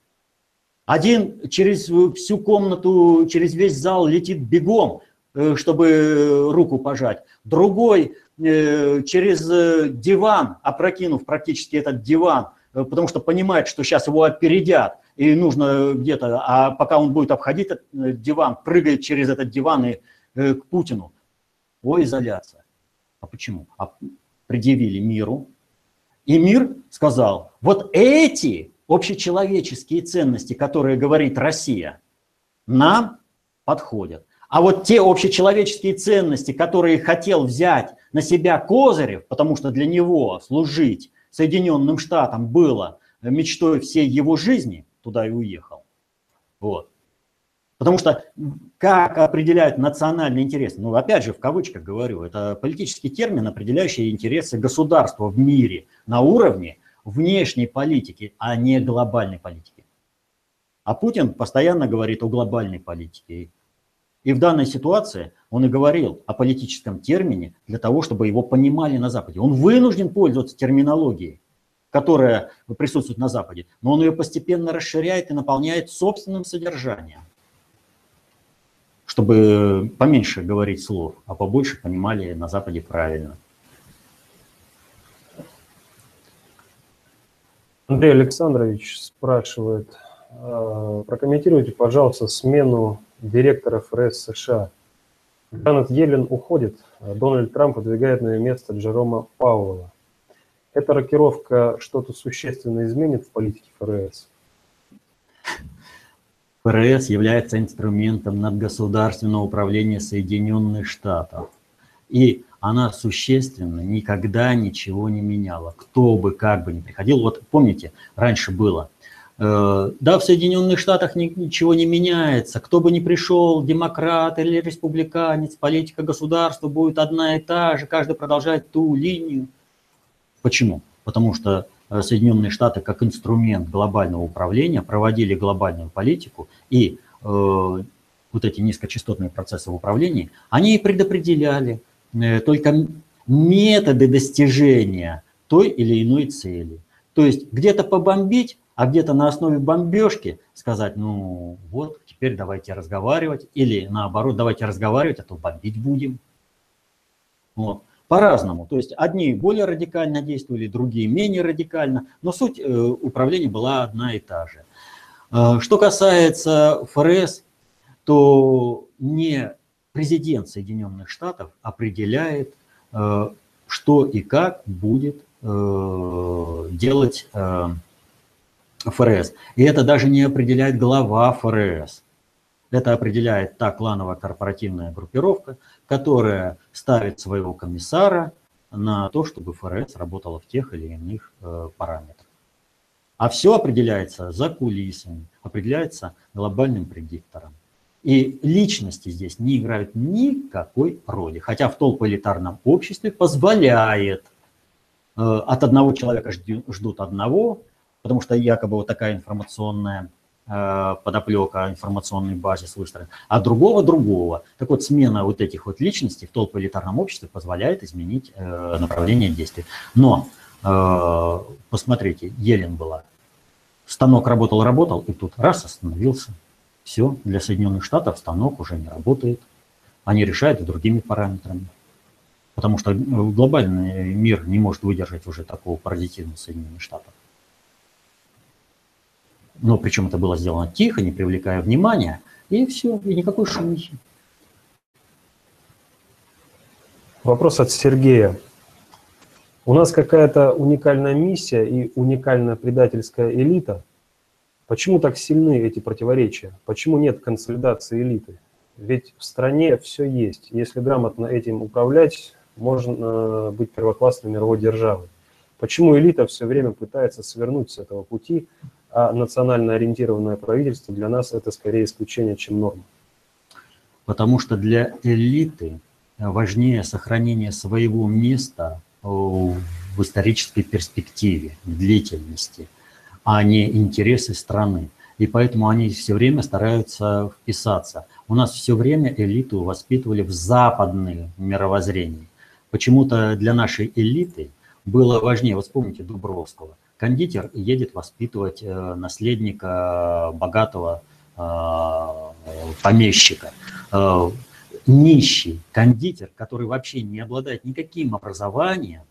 Один через всю комнату, через весь зал летит бегом, э, чтобы руку пожать. Другой э, через диван, опрокинув практически этот диван, потому что понимает, что сейчас его опередят, и нужно где-то, а пока он будет обходить этот э, диван, прыгает через этот диван и э, к Путину. О, изоляция. А почему? А предъявили миру, и мир сказал, вот эти общечеловеческие ценности, которые говорит Россия, нам подходят. А вот те общечеловеческие ценности, которые хотел взять на себя Козырев, потому что для него служить Соединенным Штатам было мечтой всей его жизни, туда и уехал. Вот. Потому что как определяют национальные интересы? Ну, опять же, в кавычках говорю, это политический термин, определяющий интересы государства в мире на уровне внешней политики, а не глобальной политики. А Путин постоянно говорит о глобальной политике. И в данной ситуации он и говорил о политическом термине для того, чтобы его понимали на Западе. Он вынужден пользоваться терминологией которая присутствует на Западе, но он ее постепенно расширяет и наполняет собственным содержанием, чтобы поменьше говорить слов, а побольше понимали на Западе правильно. Андрей Александрович спрашивает, а, прокомментируйте, пожалуйста, смену директора ФРС США. Джанет Йеллен уходит, Дональд Трамп выдвигает на ее место Джерома Пауэлла. Эта рокировка что-то существенно изменит в политике ФРС? ФРС является инструментом надгосударственного управления Соединенных Штатов. И она существенно никогда ничего не меняла. Кто бы как бы ни приходил. Вот помните, раньше было. Э, да, в Соединенных Штатах ничего не меняется. Кто бы ни пришел, демократ или республиканец, политика государства будет одна и та же. Каждый продолжает ту линию. Почему? Потому что э, Соединенные Штаты как инструмент глобального управления проводили глобальную политику, и э, вот эти низкочастотные процессы в управлении, они предопределяли э, только методы достижения той или иной цели. То есть где-то побомбить, а где-то на основе бомбежки сказать, ну вот, теперь давайте разговаривать, или наоборот, давайте разговаривать, а то бомбить будем. Вот по-разному. То есть одни более радикально действовали, другие менее радикально, но суть э, управления была одна и та же. А, что касается ФРС, то не президент Соединенных Штатов определяет, э, что и как будет э, делать э, ФРС. И это даже не определяет глава ФРС. Это определяет та клановая корпоративная группировка, которая ставит своего комиссара на то, чтобы ФРС работала в тех или иных параметрах. А все определяется за кулисами, определяется глобальным предиктором. И личности здесь не играют никакой роли. Хотя в толпоэлитарном обществе позволяет э, от одного человека ждут одного, потому что якобы вот такая информационная э, подоплека, информационный базис выстроен, а другого другого. Так вот, смена вот этих вот личностей в толпоэлитарном обществе позволяет изменить э, направление действий. Но посмотрите, Елен была. Станок работал-работал, и тут раз остановился. Все, для Соединенных Штатов станок уже не работает. Они решают другими параметрами. Потому что глобальный мир не может выдержать уже такого паразитизма Соединенных Штатов. Но причем это было сделано тихо, не привлекая внимания, и все, и никакой шумихи. Вопрос от Сергея. У нас какая-то уникальная миссия и уникальная предательская элита – Почему так сильны эти противоречия? Почему нет консолидации элиты? Ведь в стране все есть. Если грамотно этим управлять, можно быть первоклассной мировой державой. Почему элита все время пытается свернуть с этого пути, а национально ориентированное правительство для нас это скорее исключение, чем норма? Потому что для элиты важнее сохранение своего места в исторической перспективе, в длительности – а не интересы страны. И поэтому они все время стараются вписаться. У нас все время элиту воспитывали в западное мировоззрение. Почему-то для нашей элиты было важнее, вот вспомните Дубровского, кондитер едет воспитывать э, наследника богатого э, помещика. Э, нищий кондитер, который вообще не обладает никаким образованием,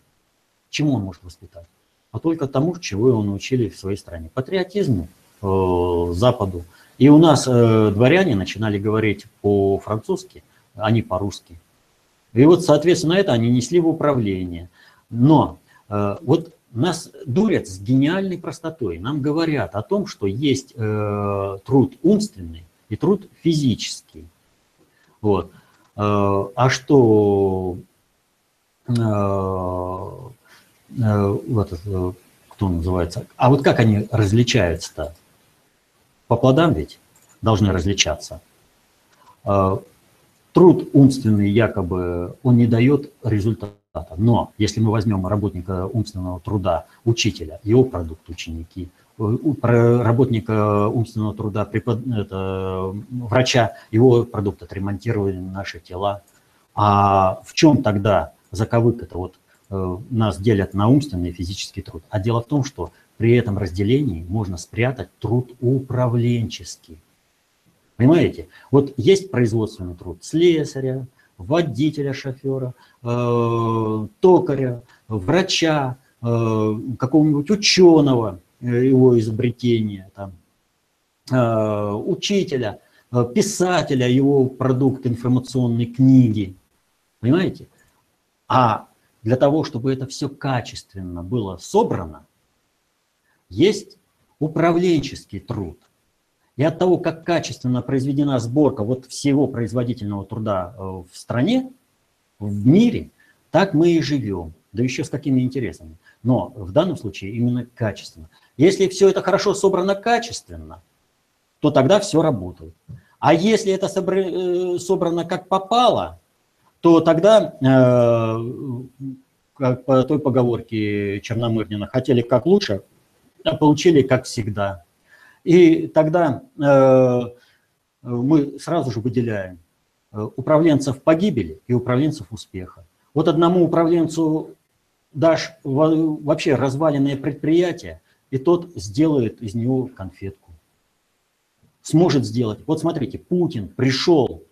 чему он может воспитать? а только тому, чего его научили в своей стране. Патриотизму э, Западу. И у нас э, дворяне начинали говорить по-французски, а не по-русски. И вот, соответственно, это они несли в управление. Но э, вот нас дурят с гениальной простотой. Нам говорят о том, что есть э, труд умственный и труд физический. Вот. Э, а что э, Э, вот, кто называется, а вот как они различаются-то? По плодам ведь должны различаться. Э, труд умственный якобы, он не дает результата. Но если мы возьмем работника умственного труда, учителя, его продукт ученики, работника умственного труда, препод... это, врача, его продукт отремонтировали наши тела. А в чем тогда заковыка-то? Вот Э, нас делят на умственный и физический труд. А дело в том, что при этом разделении можно спрятать труд управленческий. Понимаете? Вот есть производственный труд слесаря, водителя, шофера, э, токаря, врача, э, какого-нибудь ученого, э, его изобретения, там, учителя, писателя, его продукт информационной книги. Понимаете? А для того, чтобы это все качественно было собрано, есть управленческий труд. И от того, как качественно произведена сборка вот всего производительного труда э, в стране, в мире, так мы и живем. Да еще с какими интересами. Но в данном случае именно качественно. Если все это хорошо собрано качественно, то тогда все работает. А если это э, собрано как попало, то тогда, э, как по той поговорке Черномырдина, хотели как лучше, а получили как всегда. И тогда э, мы сразу же выделяем э, управленцев погибели и управленцев успеха. Вот одному управленцу дашь вообще разваленное предприятие, и тот сделает из него конфетку. Сможет сделать. Вот смотрите, Путин пришел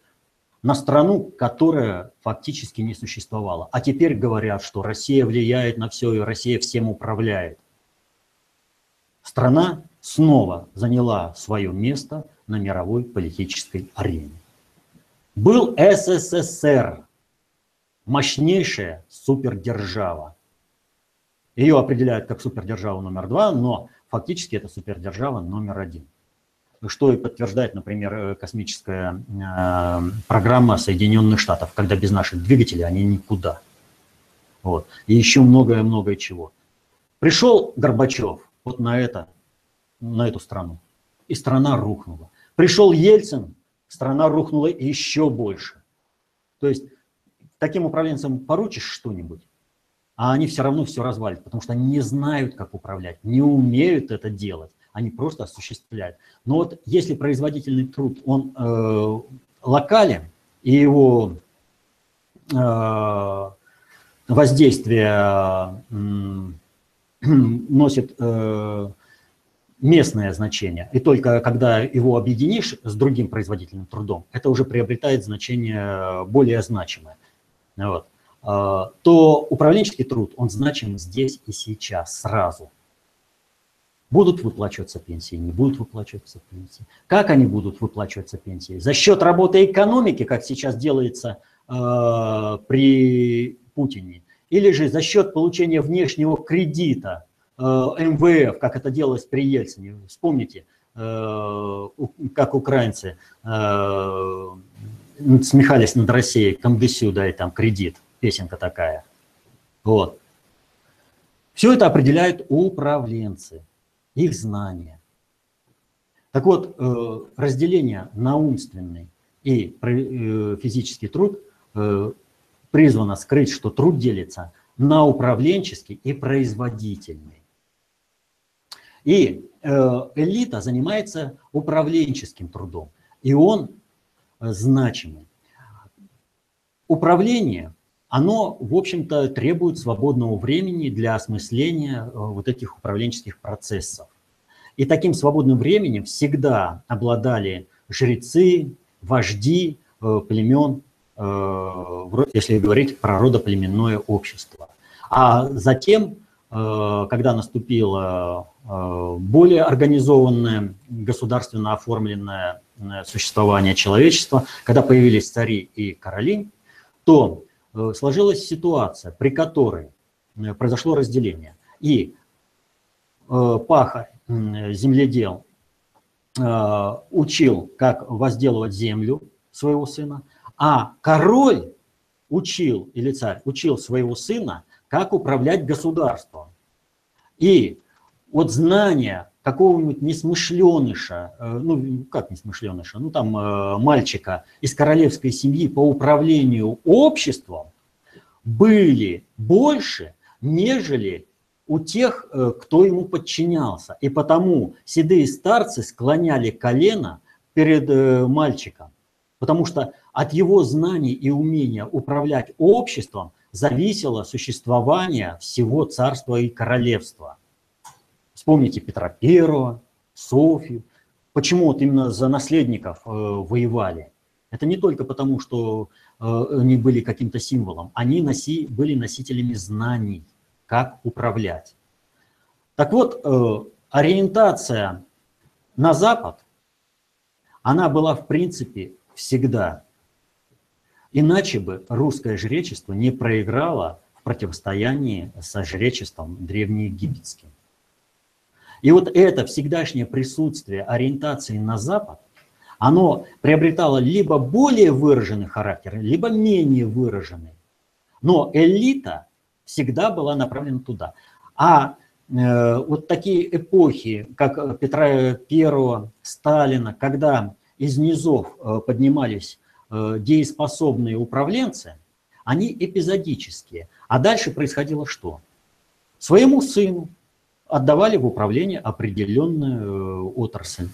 на страну, которая фактически не существовала. А теперь говорят, что Россия влияет на все, и Россия всем управляет. Страна снова заняла свое место на мировой политической арене. Был СССР, мощнейшая супердержава. Ее определяют как супердержава номер два, но фактически это супердержава номер один. Что и подтверждает, например, э, космическая э, программа Соединенных Штатов, когда без наших двигателей они никуда. Вот. И еще многое-многое чего. Пришел Горбачев вот на это, на эту страну, и страна рухнула. Пришел Ельцин, страна рухнула еще больше. То есть таким управленцам поручишь что-нибудь, а они все равно все развалят, потому что они не знают, как управлять, не умеют это делать, они просто осуществляют. Но вот если производительный труд, он э, локален, и его э, воздействие э, носит э, местное значение, и только когда его объединишь с другим производительным трудом, это уже приобретает значение более значимое. Вот. А, то управленческий труд, он значим здесь и сейчас, сразу. Будут выплачиваться пенсии, не будут выплачиваться пенсии. Как они будут выплачиваться пенсии? За счет работы экономики, как сейчас делается э, при Путине, или же за счет получения внешнего кредита э, МВФ, как это делалось при Ельцине. Вспомните, э, как украинцы э, смехались над Россией, Камдысю, да, и там кредит песенка такая. Вот. Все это определяют управленцы, их знания. Так вот, э, разделение на умственный и э, физический труд э, призвано скрыть, что труд делится на управленческий и производительный. И элита занимается управленческим трудом, и он значимый. Управление оно, в общем-то, требует свободного времени для осмысления э, вот этих управленческих процессов. И таким свободным временем всегда обладали жрецы, вожди э, племен, э, если говорить про родоплеменное общество. А затем, когда наступило более организованное, государственно оформленное существование человечества, когда появились цари и короли, то Э, сложилась ситуация, при которой э, произошло разделение. И э, пахарь, земледел, учил, как возделывать землю своего сына, а король учил, или царь, учил своего сына, как управлять государством. И вот знание какого-нибудь несмышленыша, ну как несмышленыша, ну там мальчика из королевской семьи по управлению обществом были больше, нежели у тех, э, кто ему подчинялся. И потому седые старцы склоняли колено перед э, мальчиком, потому что от его знаний и умения управлять обществом зависело существование всего царства и королевства. Вспомните Петра Первого, Софью. Почему вот именно за наследников э, воевали? Это не только потому, что э, они были каким-то символом, они носи, были носителями знаний, как управлять. Так вот, э, ориентация на Запад, она была в принципе всегда. Иначе бы русское жречество не проиграло в противостоянии со жречеством древнеегипетским. И вот это всегдашнее присутствие ориентации на Запад, оно приобретало либо более выраженный характер, либо менее выраженный. Но элита всегда была направлена туда. А э, вот такие эпохи, как Петра I, Сталина, когда из низов э, поднимались э, дееспособные управленцы, они эпизодические. А дальше происходило что? Своему сыну отдавали в управление определенную э, отрасль.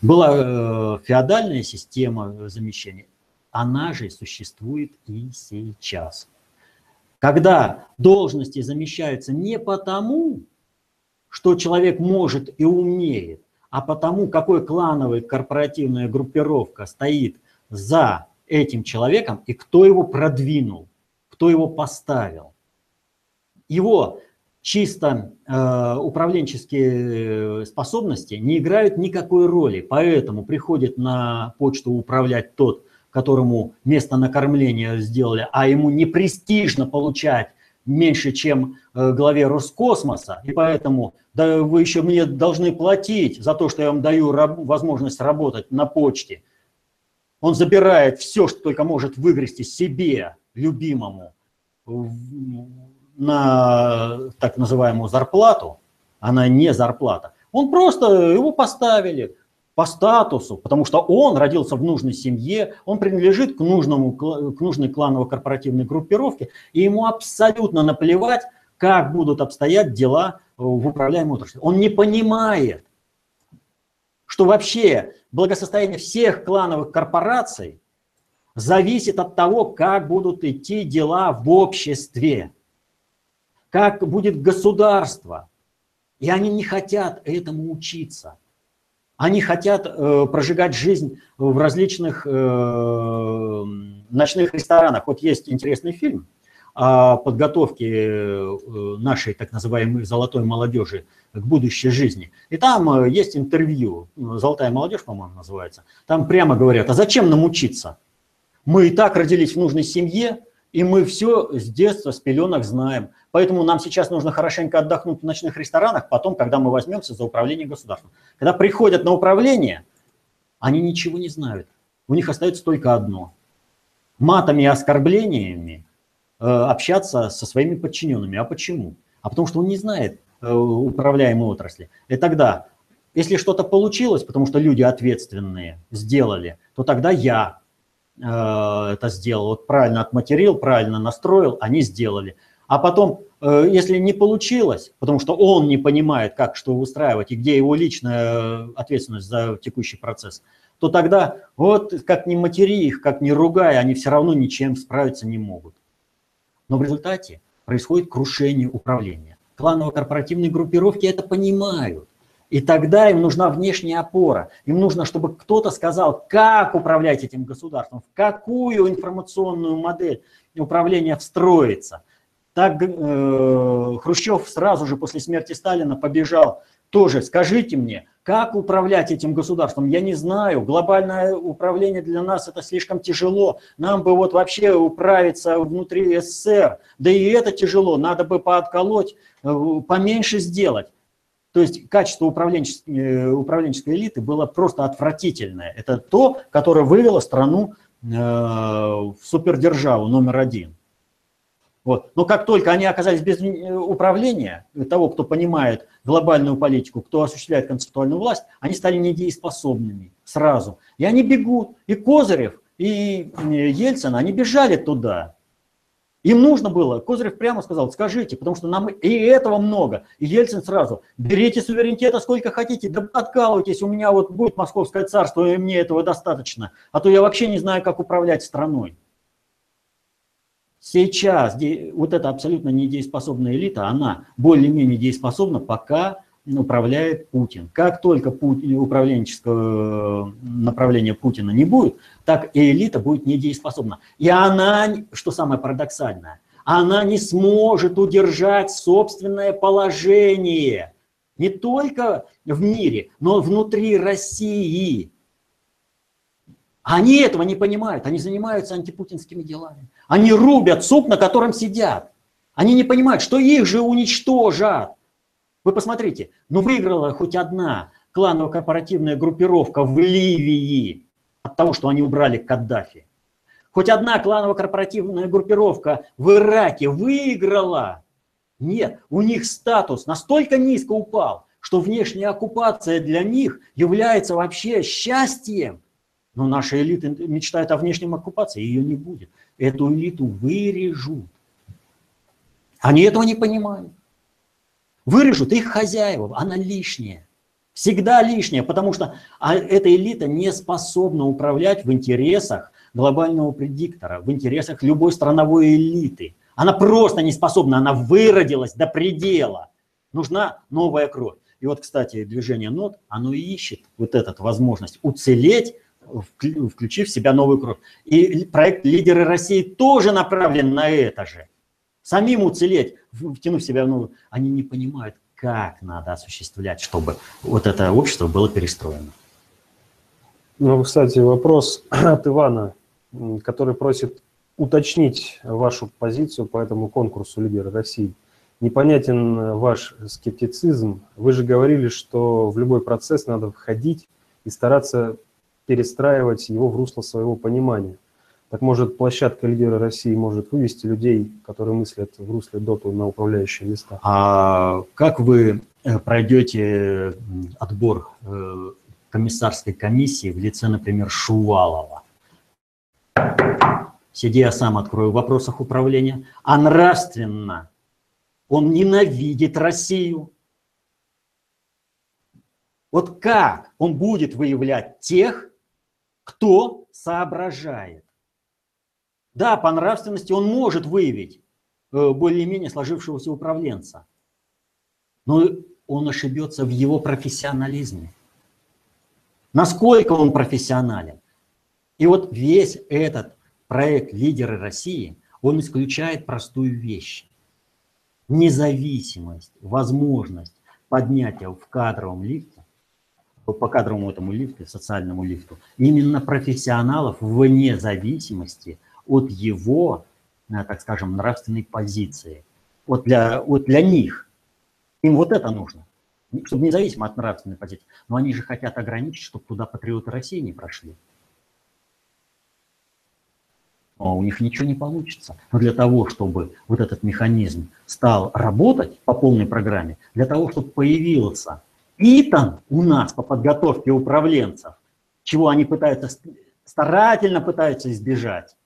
Была э, феодальная система замещения, она же существует и сейчас. Когда должности замещаются не потому, что человек может и умеет, а потому, какой клановая корпоративная группировка стоит за этим человеком и кто его продвинул, кто его поставил. Его чисто э, управленческие способности не играют никакой роли. Поэтому приходит на почту управлять тот, которому место накормления сделали, а ему не престижно получать меньше, чем э, главе Роскосмоса, и поэтому да, вы еще мне должны платить за то, что я вам даю раб, возможность работать на почте. Он забирает все, что только может выгрести себе, любимому, на так называемую зарплату, она не зарплата. Он просто, его поставили, по статусу, потому что он родился в нужной семье, он принадлежит к, нужному, к нужной кланово-корпоративной группировке, и ему абсолютно наплевать, как будут обстоять дела в управляемой отрасли. Он не понимает, что вообще благосостояние всех клановых корпораций зависит от того, как будут идти дела в обществе, как будет государство. И они не хотят этому учиться – они хотят э, прожигать жизнь в различных э, ночных ресторанах. Вот есть интересный фильм о подготовке э, нашей так называемой золотой молодежи к будущей жизни. И там э, есть интервью, «Золотая молодежь», по-моему, называется. Там прямо говорят, а зачем нам учиться? Мы и так родились в нужной семье, и мы все с детства, с пеленок знаем. Поэтому нам сейчас нужно хорошенько отдохнуть в ночных ресторанах, потом, когда мы возьмемся за управление государством. Когда приходят на управление, они ничего не знают. У них остается только одно. Матами и оскорблениями э, общаться со своими подчиненными. А почему? А потому что он не знает э, управляемой отрасли. И тогда, если что-то получилось, потому что люди ответственные сделали, то тогда я это сделал, вот правильно отматерил, правильно настроил, они сделали. А потом, э, если не получилось, потому что он не понимает, как что устраивать и где его личная ответственность за текущий процесс, то тогда вот как ни матери их, как ни ругай, они все равно ничем справиться не могут. Но в результате происходит крушение управления. Кланово-корпоративные группировки это понимают. И тогда им нужна внешняя опора. Им нужно, чтобы кто-то сказал, как управлять этим государством, в какую информационную модель управления встроиться. Так э, Хрущев сразу же после смерти Сталина побежал тоже, скажите мне, как управлять этим государством? Я не знаю. Глобальное управление для нас это слишком тяжело. Нам бы вот вообще управиться внутри СССР. Да и это тяжело. Надо бы поотколоть, э, поменьше сделать. То есть качество управленческой, э, управленческой элиты было просто отвратительное. Это то, которое вывело страну э, в супердержаву номер один. Вот. Но как только они оказались без э, управления, того, кто понимает глобальную политику, кто осуществляет концептуальную власть, они стали недееспособными сразу. И они бегут. И Козырев, и Ельцин, они бежали туда. Им нужно было, Козырев прямо сказал, скажите, потому что нам и этого много. И Ельцин сразу, берите суверенитета сколько хотите, да откалывайтесь, у меня вот будет московское царство, и мне этого достаточно. А то я вообще не знаю, как управлять страной. Сейчас вот эта абсолютно недееспособная элита, она более-менее дееспособна, пока управляет Путин. Как только Путин, управленческого направления Путина не будет, так и элита будет недееспособна. И она, что самое парадоксальное, она не сможет удержать собственное положение не только в мире, но внутри России. Они этого не понимают, они занимаются антипутинскими делами. Они рубят суп, на котором сидят. Они не понимают, что их же уничтожат. Вы посмотрите, ну выиграла хоть одна кланово-корпоративная группировка в Ливии от того, что они убрали Каддафи. Хоть одна кланово-корпоративная группировка в Ираке выиграла. Нет, у них статус настолько низко упал, что внешняя оккупация для них является вообще счастьем. Но наша элита мечтает о внешнем оккупации, ее не будет. Эту элиту вырежут. Они этого не понимают. Вырежут их хозяева, она лишняя. Всегда лишняя, потому что а эта элита не способна управлять в интересах глобального предиктора, в интересах любой страновой элиты. Она просто не способна, она выродилась до предела. Нужна новая кровь. И вот, кстати, движение НОТ, оно и ищет вот эту возможность уцелеть, включив в себя новую кровь. И проект «Лидеры России» тоже направлен на это же. Самим уцелеть, втянув себя в новую, они не понимают, как надо осуществлять, чтобы вот это общество было перестроено. Ну, кстати, вопрос от Ивана, который просит уточнить вашу позицию по этому конкурсу «Лидеры России». Непонятен ваш скептицизм. Вы же говорили, что в любой процесс надо входить и стараться перестраивать его в русло своего понимания. Так может, площадка лидера России может вывести людей, которые мыслят в русле доту на управляющие места? А как вы э, пройдете отбор э, комиссарской комиссии в лице, например, Шувалова? Сиди, я сам открою в вопросах управления. А нравственно он ненавидит Россию. Вот как он будет выявлять тех, кто соображает? Да, по нравственности он может выявить э, более-менее сложившегося управленца, но он ошибется в его профессионализме. Насколько он профессионален? И вот весь этот проект «Лидеры России», он исключает простую вещь. Независимость, возможность поднятия в кадровом лифте, по кадровому этому лифту, социальному лифту, именно профессионалов вне зависимости от его, э, так скажем, нравственной позиции. Вот для, вот для них. Им вот это нужно. Чтобы независимо от нравственной позиции. Но они же хотят ограничить, чтобы туда патриоты России не прошли. Но у них ничего не получится. Но для того, чтобы вот этот механизм стал работать по полной программе, для того, чтобы появился ИТАН у нас по подготовке управленцев, чего они пытаются, старательно пытаются избежать,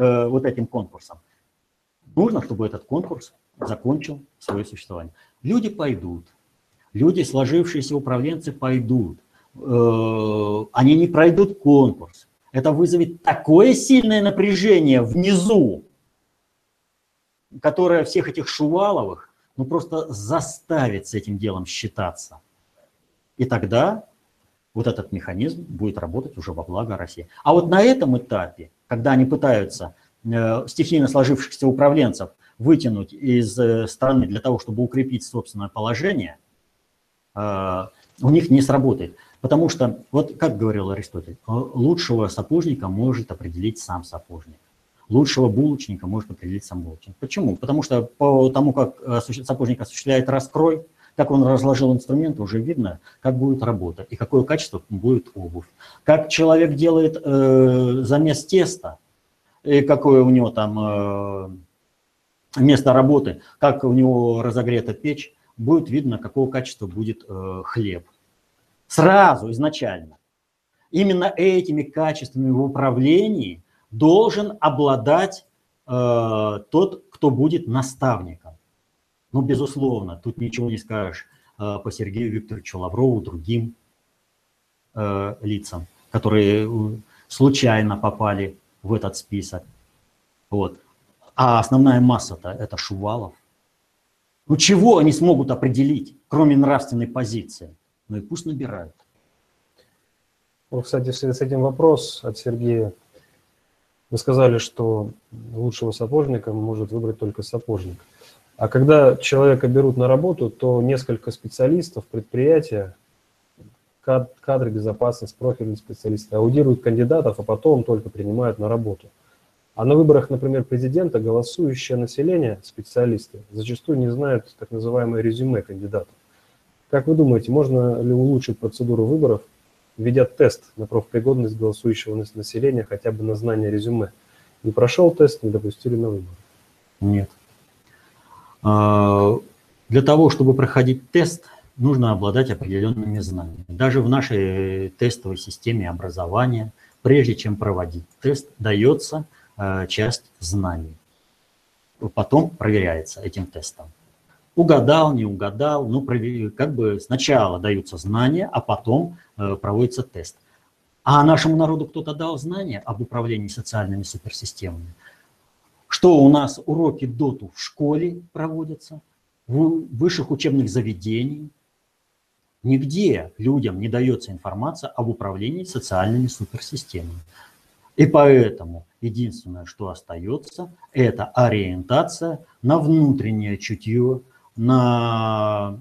Э, вот этим конкурсом. Нужно, чтобы этот конкурс закончил свое существование. Люди пойдут, люди, сложившиеся управленцы, пойдут. Э, они не пройдут конкурс. Это вызовет такое сильное напряжение внизу, которое всех этих Шуваловых ну, просто заставит с этим делом считаться. И тогда вот этот механизм будет работать уже во благо России. А вот на этом этапе когда они пытаются э, стихийно сложившихся управленцев вытянуть из э, страны для того, чтобы укрепить собственное положение, э, у них не сработает. Потому что, вот как говорил Аристотель, лучшего сапожника может определить сам сапожник. Лучшего булочника может определить сам булочник. Почему? Потому что по тому, как сапожник осуществляет раскрой, как он разложил инструменты, уже видно, как будет работа и какое качество будет обувь. Как человек делает э, замес теста, и какое у него там э, место работы, как у него разогрета печь, будет видно, какого качества будет э, хлеб. Сразу, изначально. Именно этими качествами в управлении должен обладать э, тот, кто будет наставником. Ну, безусловно, тут ничего не скажешь э, по Сергею Викторовичу Лаврову, другим э, лицам, которые э, случайно попали в этот список. Вот. А основная масса-то это Шувалов. Ну чего они смогут определить, кроме нравственной позиции? Ну и пусть набирают. Ну, кстати, с этим вопрос от Сергея. Вы сказали, что лучшего сапожника может выбрать только сапожник. А когда человека берут на работу, то несколько специалистов, предприятия, кадры безопасности, профильные специалисты аудируют кандидатов, а потом только принимают на работу. А на выборах, например, президента голосующее население, специалисты, зачастую не знают так называемое резюме кандидатов. Как вы думаете, можно ли улучшить процедуру выборов, введя тест на профпригодность голосующего населения хотя бы на знание резюме? Не прошел тест, не допустили на выборы? Нет. А, для того, чтобы проходить тест, нужно обладать определенными знаниями. Даже в нашей тестовой системе образования, прежде чем проводить тест, дается а, часть знаний. Потом проверяется этим тестом. Угадал, не угадал, ну, как бы сначала даются знания, а потом а, проводится тест. А нашему народу кто-то дал знания об управлении социальными суперсистемами – что у нас уроки доту в школе проводятся, в высших учебных заведениях. Нигде людям не дается информация об управлении социальными суперсистемами. И поэтому единственное, что остается, это ориентация на внутреннее чутье, на,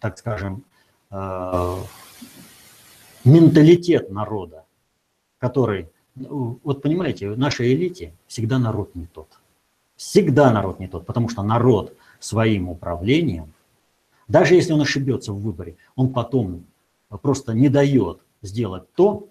так скажем, э, менталитет народа, который, ну, вот понимаете, в нашей элите всегда народ не тот. Всегда народ не тот, потому что народ своим управлением, даже если он ошибется в выборе, он потом просто не дает сделать то,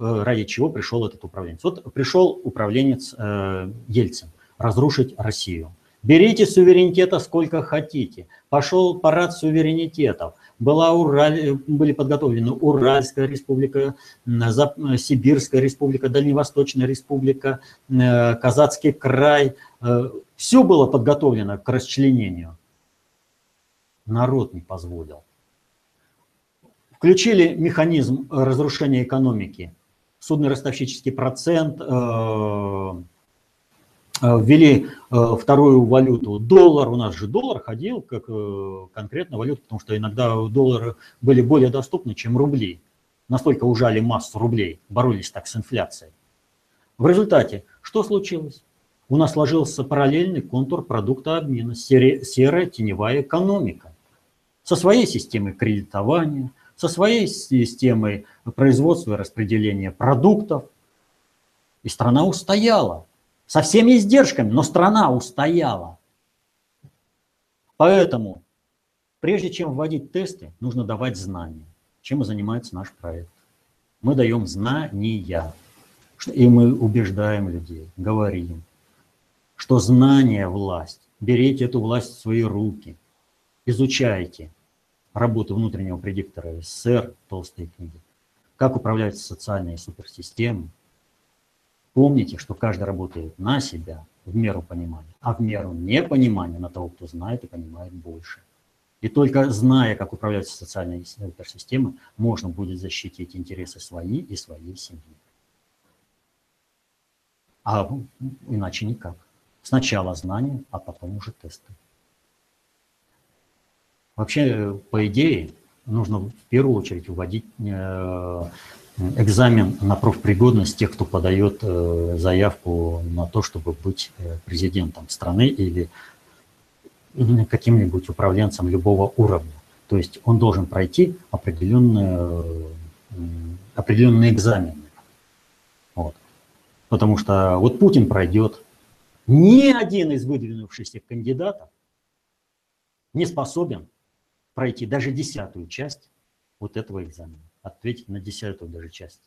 э, ради чего пришел этот управленец. Вот пришел управленец э, Ельцин разрушить Россию. Берите суверенитета сколько хотите. Пошел парад суверенитетов. Была Ураль, были подготовлены Уральская республика, Сибирская республика, Дальневосточная республика, э, Казацкий край. Э, Все было подготовлено к расчленению. Народ не позволил. Включили механизм разрушения экономики. Судный ростовщический процент, э, Э, ввели э, вторую валюту доллар, у нас же доллар ходил как э, конкретно валюта, потому что иногда доллары были более доступны, чем рубли. Настолько ужали массу рублей, боролись так с инфляцией. В результате что случилось? У нас сложился параллельный контур продукта обмена, серая теневая экономика. Со своей системой кредитования, со своей системой производства и распределения продуктов. И страна устояла со всеми издержками, но страна устояла. Поэтому, прежде чем вводить тесты, нужно давать знания. Чем и занимается наш проект. Мы даем знания. И мы убеждаем людей, говорим, что знание – власть. Берите эту власть в свои руки. Изучайте работу внутреннего предиктора СССР, толстые книги. Как управляются социальные суперсистемы, Помните, что каждый работает на себя в меру понимания, а в меру непонимания на того, кто знает и понимает больше. И только зная, как управляются социальные системы, можно будет защитить интересы свои и своей семьи. А иначе никак. Сначала знания, а потом уже тесты. Вообще, по идее, нужно в первую очередь вводить э, экзамен на профпригодность тех, кто подает э, заявку на то, чтобы быть э, президентом страны или каким-нибудь управленцем любого уровня. То есть он должен пройти определенные, определенные экзамены. Вот. Потому что вот Путин пройдет, ни один из выдвинувшихся кандидатов не способен пройти даже десятую часть вот этого экзамена ответить на десятую даже часть.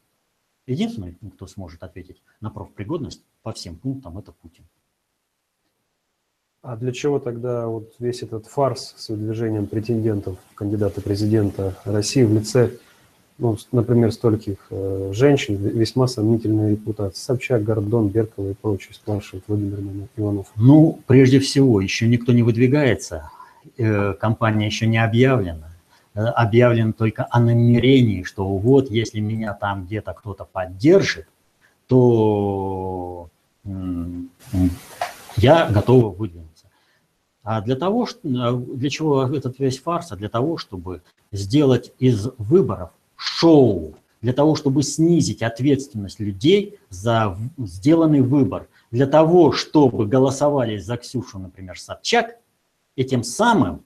Единственный, кто сможет ответить на профпригодность по всем пунктам, это Путин. А для чего тогда вот весь этот фарс с выдвижением претендентов в кандидаты президента России в лице, ну, например, стольких э, женщин, весьма сомнительной репутации? Собчак, Гордон, Беркова и прочие, спрашивает Владимир Иванов. Ну, прежде всего, еще никто не выдвигается, э, компания еще не объявлена. Э, объявлено только о намерении, что вот если меня там где-то кто-то поддержит, то я готова выдвинуться. А для того, э, для чего этот весь фарс? А для того, чтобы сделать из выборов шоу, для того, чтобы снизить ответственность людей за сделанный выбор, для того, чтобы голосовали за Ксюшу, например, Собчак, и тем самым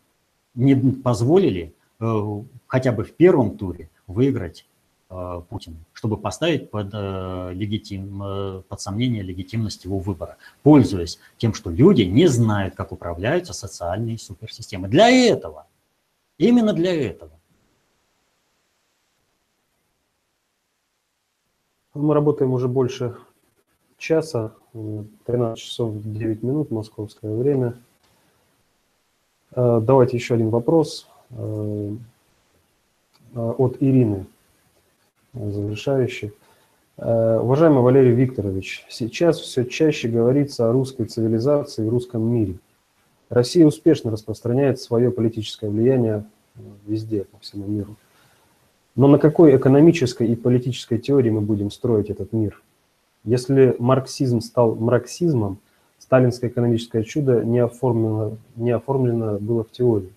не позволили хотя бы в первом туре выиграть э, Путина, чтобы поставить под, э, легитим, под сомнение легитимность его выбора, пользуясь тем, что люди не знают, как управляются социальные суперсистемы. Для этого, именно для этого. Мы работаем уже больше часа, 13 часов 9 минут московское время. Давайте еще один вопрос. Э, от Ирины, завершающий. Э, уважаемый Валерий Викторович, сейчас все чаще говорится о русской цивилизации и русском мире. Россия успешно распространяет свое политическое влияние везде, по всему миру. Но на какой экономической и политической теории мы будем строить этот мир? Если марксизм стал марксизмом, сталинское экономическое чудо не оформлено, не оформлено было в теории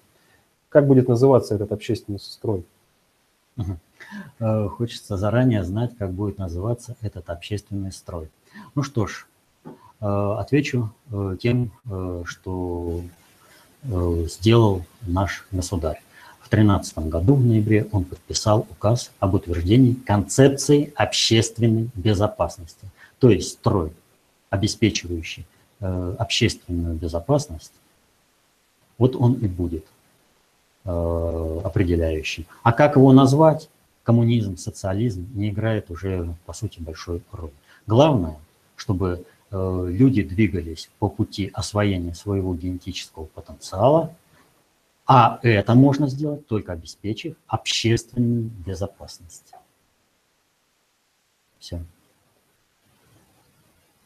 как будет называться этот общественный строй? Э, хочется заранее знать, как будет называться этот общественный строй. Ну что ж, э, отвечу э, тем, что сделал наш государь. В 2013 году, в ноябре, он подписал указ об утверждении концепции общественной безопасности. То есть строй, обеспечивающий общественную безопасность, вот он и будет определяющим. А как его назвать? коммунизм, социализм не играет уже, по сути, большой роли. Главное, чтобы э, люди двигались по пути освоения своего генетического потенциала, а это можно сделать только обеспечив общественную безопасность. Все.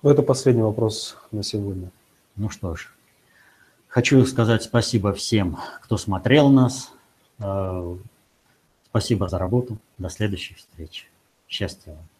Это последний вопрос на сегодня. Ну что ж, хочу сказать спасибо всем, кто смотрел нас. Э, Спасибо за работу. До следующих встреч. Счастья вам.